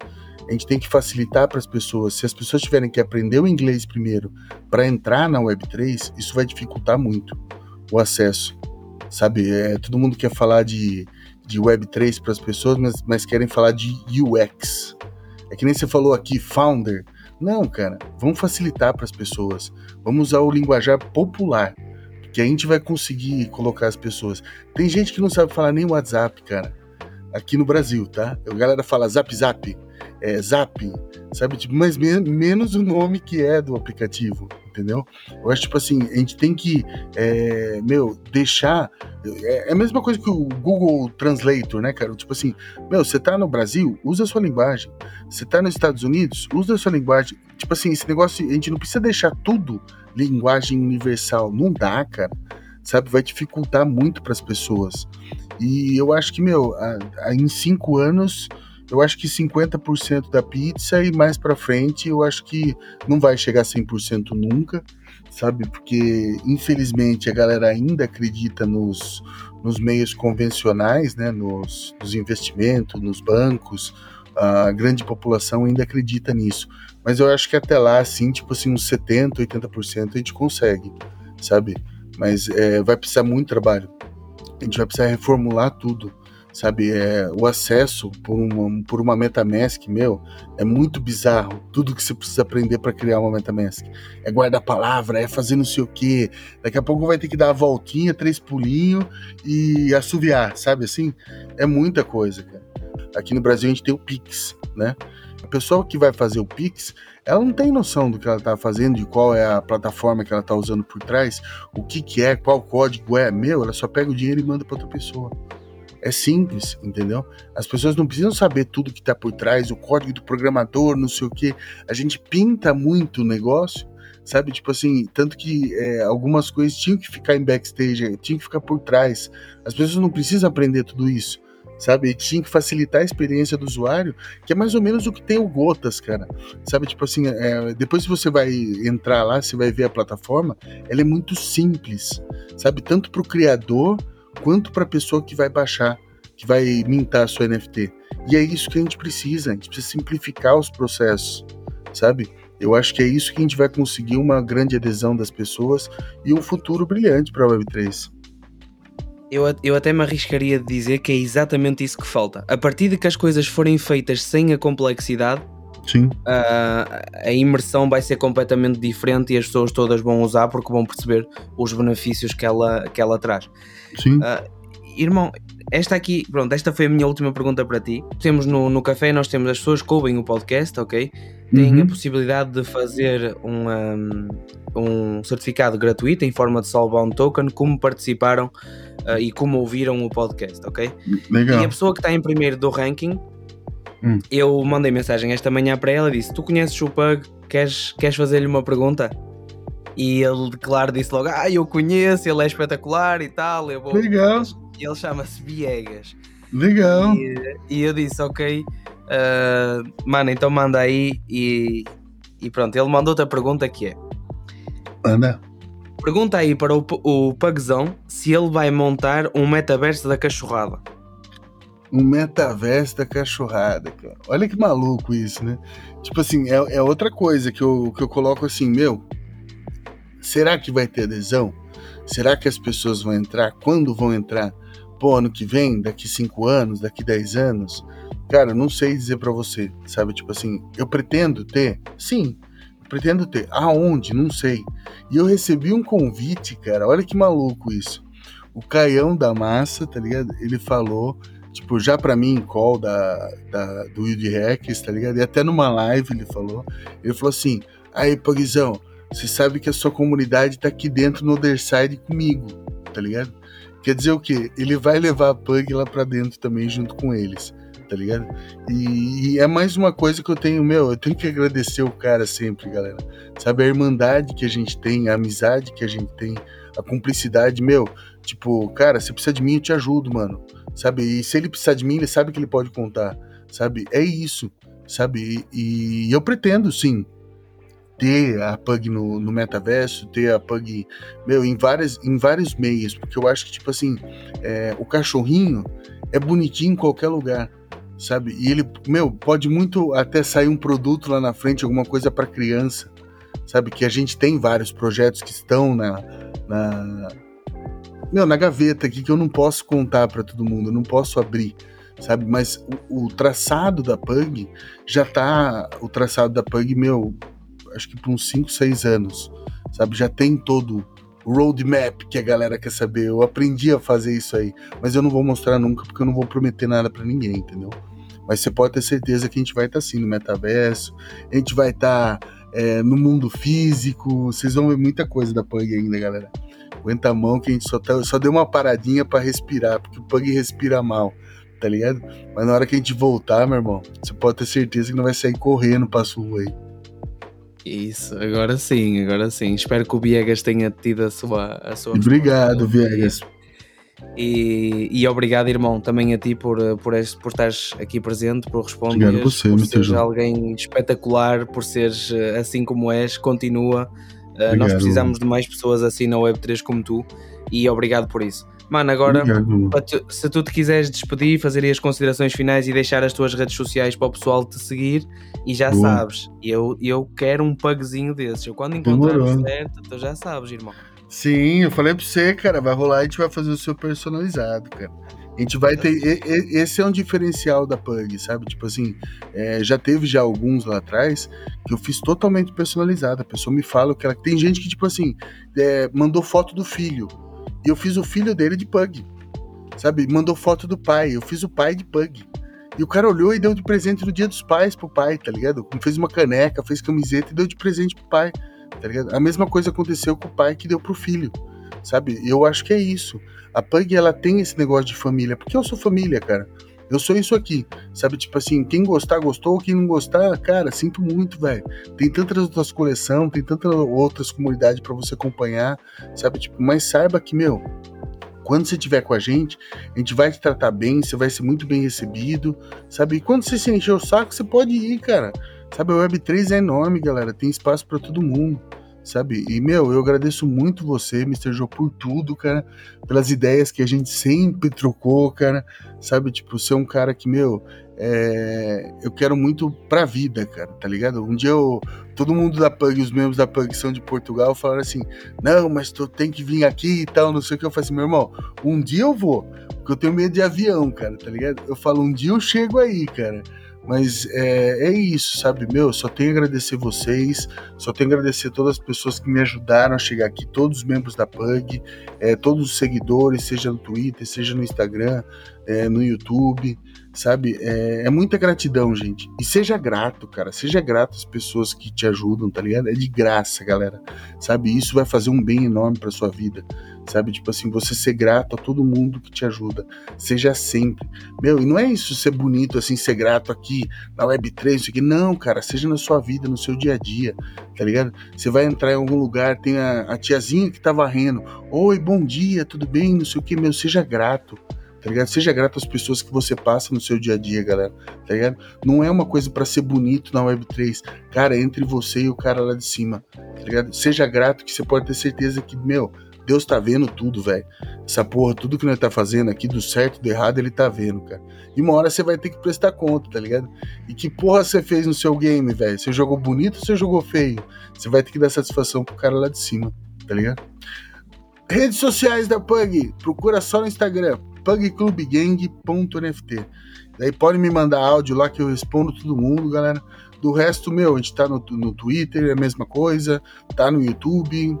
A gente tem que facilitar para as pessoas. Se as pessoas tiverem que aprender o inglês primeiro para entrar na Web3, isso vai dificultar muito o acesso. Sabe, é, todo mundo quer falar de, de Web3 para as pessoas, mas, mas querem falar de UX. É que nem você falou aqui, founder. Não, cara, vamos facilitar para as pessoas. Vamos usar o linguajar popular que a gente vai conseguir colocar as pessoas. Tem gente que não sabe falar nem WhatsApp, cara. Aqui no Brasil, tá? A galera fala Zap Zap, é, Zap, sabe? Tipo, mas menos o nome que é do aplicativo, entendeu? Eu acho, tipo assim, a gente tem que, é, meu, deixar É, é a mesma coisa que o Google Translator, né, cara? Tipo assim, meu, você tá no Brasil, usa a sua linguagem. Você tá nos Estados Unidos, usa a sua linguagem. Tipo assim, esse negócio, a gente não precisa deixar tudo linguagem universal. Não dá, cara. Sabe? Vai dificultar muito para as pessoas. E eu acho que, meu, a, a, em cinco anos eu acho que 50% da pizza e mais para frente eu acho que não vai chegar a 100% nunca, sabe? Porque infelizmente a galera ainda acredita nos, nos meios convencionais, né? Nos, nos investimentos, nos bancos, a grande população ainda acredita nisso. Mas eu acho que até lá, assim, tipo assim, uns 70%, 80% a gente consegue, sabe? Mas é, vai precisar muito trabalho. A gente vai precisar reformular tudo sabe? É, o acesso por uma, por uma MetaMask, meu, é muito bizarro. Tudo que você precisa aprender para criar uma MetaMask. É guardar palavra, é fazer não sei o quê. Daqui a pouco vai ter que dar a voltinha, três pulinhos e assoviar, sabe assim? É muita coisa, cara. Aqui no Brasil a gente tem o Pix, né? A pessoa que vai fazer o Pix, ela não tem noção do que ela está fazendo, de qual é a plataforma que ela está usando por trás, o que, que é, qual código é. Meu, ela só pega o dinheiro e manda para outra pessoa. É simples, entendeu? As pessoas não precisam saber tudo que está por trás, o código do programador, não sei o que. A gente pinta muito o negócio, sabe? Tipo assim, tanto que é, algumas coisas tinham que ficar em backstage, tinham que ficar por trás. As pessoas não precisam aprender tudo isso, sabe? E tinha que facilitar a experiência do usuário, que é mais ou menos o que tem o Gotas, cara. Sabe? Tipo assim, é, depois você vai entrar lá, você vai ver a plataforma, ela é muito simples, sabe? Tanto para o criador quanto para a pessoa que vai baixar, que vai mintar a sua NFT. E é isso que a gente precisa, a gente precisa simplificar os processos, sabe? Eu acho que é isso que a gente vai conseguir uma grande adesão das pessoas e um futuro brilhante para a Web3. Eu, eu até me arriscaria de dizer que é exatamente isso que falta. A partir de que as coisas forem feitas sem a complexidade, Sim. Uh, a imersão vai ser completamente diferente e as pessoas todas vão usar porque vão perceber os benefícios que ela, que ela traz. Sim. Uh, irmão, esta aqui, pronto, esta foi a minha última pergunta para ti. Temos no, no café, nós temos as pessoas que ouvem o podcast, ok? Têm uhum. a possibilidade de fazer um, um, um, certificado gratuito em forma de Soulbound Token, como participaram uh, e como ouviram o podcast, ok? Legal. E a pessoa que está em primeiro do ranking Hum. Eu mandei mensagem esta manhã para ela e disse: Tu conheces o Pug? Queres, queres fazer-lhe uma pergunta? E ele, claro, disse logo: Ah, eu conheço, ele é espetacular e tal. Eu vou... Legal. E ele chama-se Viegas. Legal. E, e, eu disse: Ok, uh, mano, então manda aí. E, e pronto, ele mandou outra pergunta que é: Manda. Pergunta aí para o, o Pugzão se ele vai montar um metaverso da cachorrada um metaverso da cachorrada, cara. Olha que maluco isso, né? Tipo assim, é, é, outra coisa que eu, que eu coloco assim, meu, será que vai ter adesão? Será que as pessoas vão entrar? Quando vão entrar? Pô, ano que vem? Daqui cinco anos? Daqui dez anos? Cara, não sei dizer para você, sabe? Tipo assim, eu pretendo ter? Sim, pretendo ter. Aonde? Não sei. E eu recebi um convite, cara, olha que maluco isso. O Caião da Massa, tá ligado? Ele falou Tipo, já pra mim, call da, da, do Will Rex, tá ligado? E até numa live ele falou. Ele falou assim: aí, Pogzão, você sabe que a sua comunidade tá aqui dentro no Other Side comigo, tá ligado? Quer dizer o quê? Ele vai levar a Pug lá pra dentro também, junto com eles, tá ligado? E, e, é mais uma coisa que eu tenho, meu, eu tenho que agradecer o cara sempre, galera. Sabe, a irmandade que a gente tem, a amizade que a gente tem, a cumplicidade, meu, tipo, cara, se precisa de mim, eu te ajudo, mano sabe? E se ele precisar de mim, ele sabe que ele pode contar, sabe? É isso, sabe? E, e eu pretendo, sim, ter a Pug no, no, metaverso, ter a Pug, meu, em, várias, em vários meios, porque eu acho que, tipo assim, é, o cachorrinho é bonitinho em qualquer lugar, sabe? E ele, meu, pode muito até sair um produto lá na frente, alguma coisa para criança, sabe? Que a gente tem vários projetos que estão na, na meu, na gaveta aqui que eu não posso contar para todo mundo, eu não posso abrir, sabe? Mas o, o, traçado da Pug já tá. O traçado da Pug, meu, acho que por uns 5, 6 anos, sabe? Já tem todo o roadmap que a galera quer saber. Eu aprendi a fazer isso aí, mas eu não vou mostrar nunca porque eu não vou prometer nada para ninguém, entendeu? Mas você pode ter certeza que a gente vai estar tá, assim no metaverso, a gente vai estar tá, é, no mundo físico, vocês vão ver muita coisa da Pug ainda, galera. Aguenta a mão que a gente só, tá, só deu uma paradinha para respirar, porque o Pug respira mal, tá ligado? Mas na hora que a gente voltar, meu irmão, você pode ter certeza que não vai sair correndo pra sua aí. Isso, agora sim, agora sim. Espero que o Viegas tenha tido a sua. A sua Obrigado, Viegas. E, e, obrigado, irmão, também a ti por, por, este, por estares aqui presente, por responder, obrigado você, por seres alguém espetacular, por seres eh, assim como és, continua. Eh, obrigado. Nós precisamos de mais pessoas assim na Web3 como tu e obrigado por isso. Mano, agora, tu, se tu te quiseres despedir, fazer as considerações finais e deixar as tuas redes sociais para o pessoal te seguir, e já Boa. sabes, eu, eu quero um pugzinho desses. Eu quando encontrar o certo, tu já sabes, irmão. Sim, eu falei pra você, cara, vai rolar e a gente vai fazer o seu personalizado, cara. A gente vai ter. Esse é um diferencial da Pug, sabe? Tipo assim, é, já teve já alguns lá atrás que eu fiz totalmente personalizado. A pessoa me fala que ela. Tem gente que, tipo assim, é, mandou foto do filho. E eu fiz o filho dele de Pug. Sabe? Mandou foto do pai. Eu fiz o pai de Pug. E o cara olhou e deu de presente no dia dos pais pro pai, tá ligado? Fez uma caneca, fez camiseta e deu de presente pro pai tá ligado? A mesma coisa aconteceu com o pai que deu pro filho, sabe? Eu acho que é isso. A Pug, ela tem esse negócio de família, porque eu sou família, cara. Eu sou isso aqui, sabe? Tipo assim, quem gostar, gostou, quem não gostar, cara, sinto muito, velho. Tem tantas outras coleções, tem tantas outras comunidades para você acompanhar, sabe? Tipo, mas saiba que, meu, quando você estiver com a gente, a gente vai te tratar bem, você vai ser muito bem recebido, sabe? E quando você se encher o saco, você pode ir, cara. Sabe, a Web3 é enorme, galera. Tem espaço para todo mundo, sabe? E, meu, eu agradeço muito você, Mr. Joe, por tudo, cara. Pelas ideias que a gente sempre trocou, cara. Sabe, tipo, você é um cara que, meu, é... eu quero muito pra vida, cara, tá ligado? Um dia eu... todo mundo da Pug, os membros da Pug são de Portugal, falaram assim: não, mas tu tem que vir aqui e tal, não sei o que. Eu falei assim, meu irmão, um dia eu vou, porque eu tenho medo de avião, cara, tá ligado? Eu falo, um dia eu chego aí, cara. Mas é, é isso, sabe? Meu, só tenho a agradecer vocês, só tenho a agradecer todas as pessoas que me ajudaram a chegar aqui, todos os membros da Pug, é, todos os seguidores, seja no Twitter, seja no Instagram, é, no YouTube, sabe? É, é, muita gratidão, gente. E seja grato, cara. Seja grato às pessoas que te ajudam, tá ligado? É de graça, galera. Sabe? Isso vai fazer um bem enorme pra sua vida sabe? Tipo assim, você ser grato a todo mundo que te ajuda, seja sempre. Meu, e não é isso ser bonito assim, ser grato aqui na Web3, isso aqui. Não, cara, seja na sua vida, no seu dia a dia, tá ligado? Você vai entrar em algum lugar, tem a, a tiazinha que tá varrendo. Oi, bom dia, tudo bem? Não sei o que, meu, seja grato tá ligado? Seja grato às pessoas que você passa no seu dia a dia, galera, tá ligado? Não é uma coisa para ser bonito na Web3, cara, entre você e o cara lá de cima, tá ligado? Seja grato que você pode ter certeza que, meu, Deus tá vendo tudo, velho. Essa porra, tudo que nós tá fazendo aqui, do certo do errado, ele tá vendo, cara. E uma hora você vai ter que prestar conta, tá ligado? E que porra você fez no seu game, velho? Você jogou bonito ou você jogou feio? Você vai ter que dar satisfação pro cara lá de cima, tá ligado? Redes sociais da Pug, procura só no Instagram, pugclubgang.nft. Daí pode me mandar áudio lá que eu respondo todo mundo, galera. Do resto, meu, a gente tá no, no Twitter, é a mesma coisa, tá no YouTube,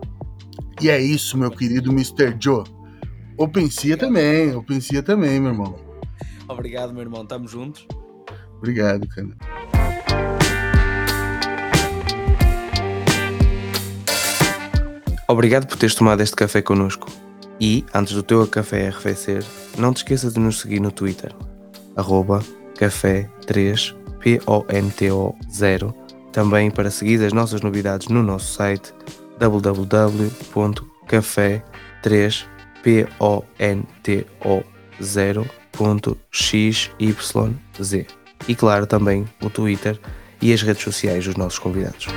e é isso, meu querido Mr. Joe. OpenSea também, OpenSea também, meu irmão. Obrigado, meu irmão. Tamo juntos. Obrigado, cara. Obrigado por teres tomado este café connosco. E, antes do teu café arrefecer, não te esqueças de nos seguir no Twitter, arroba café3, P-O-N-T-O 0, também para seguir as nossas novidades no nosso site www.café3ponto0.xyz e claro também o Twitter e as redes sociais dos nossos convidados.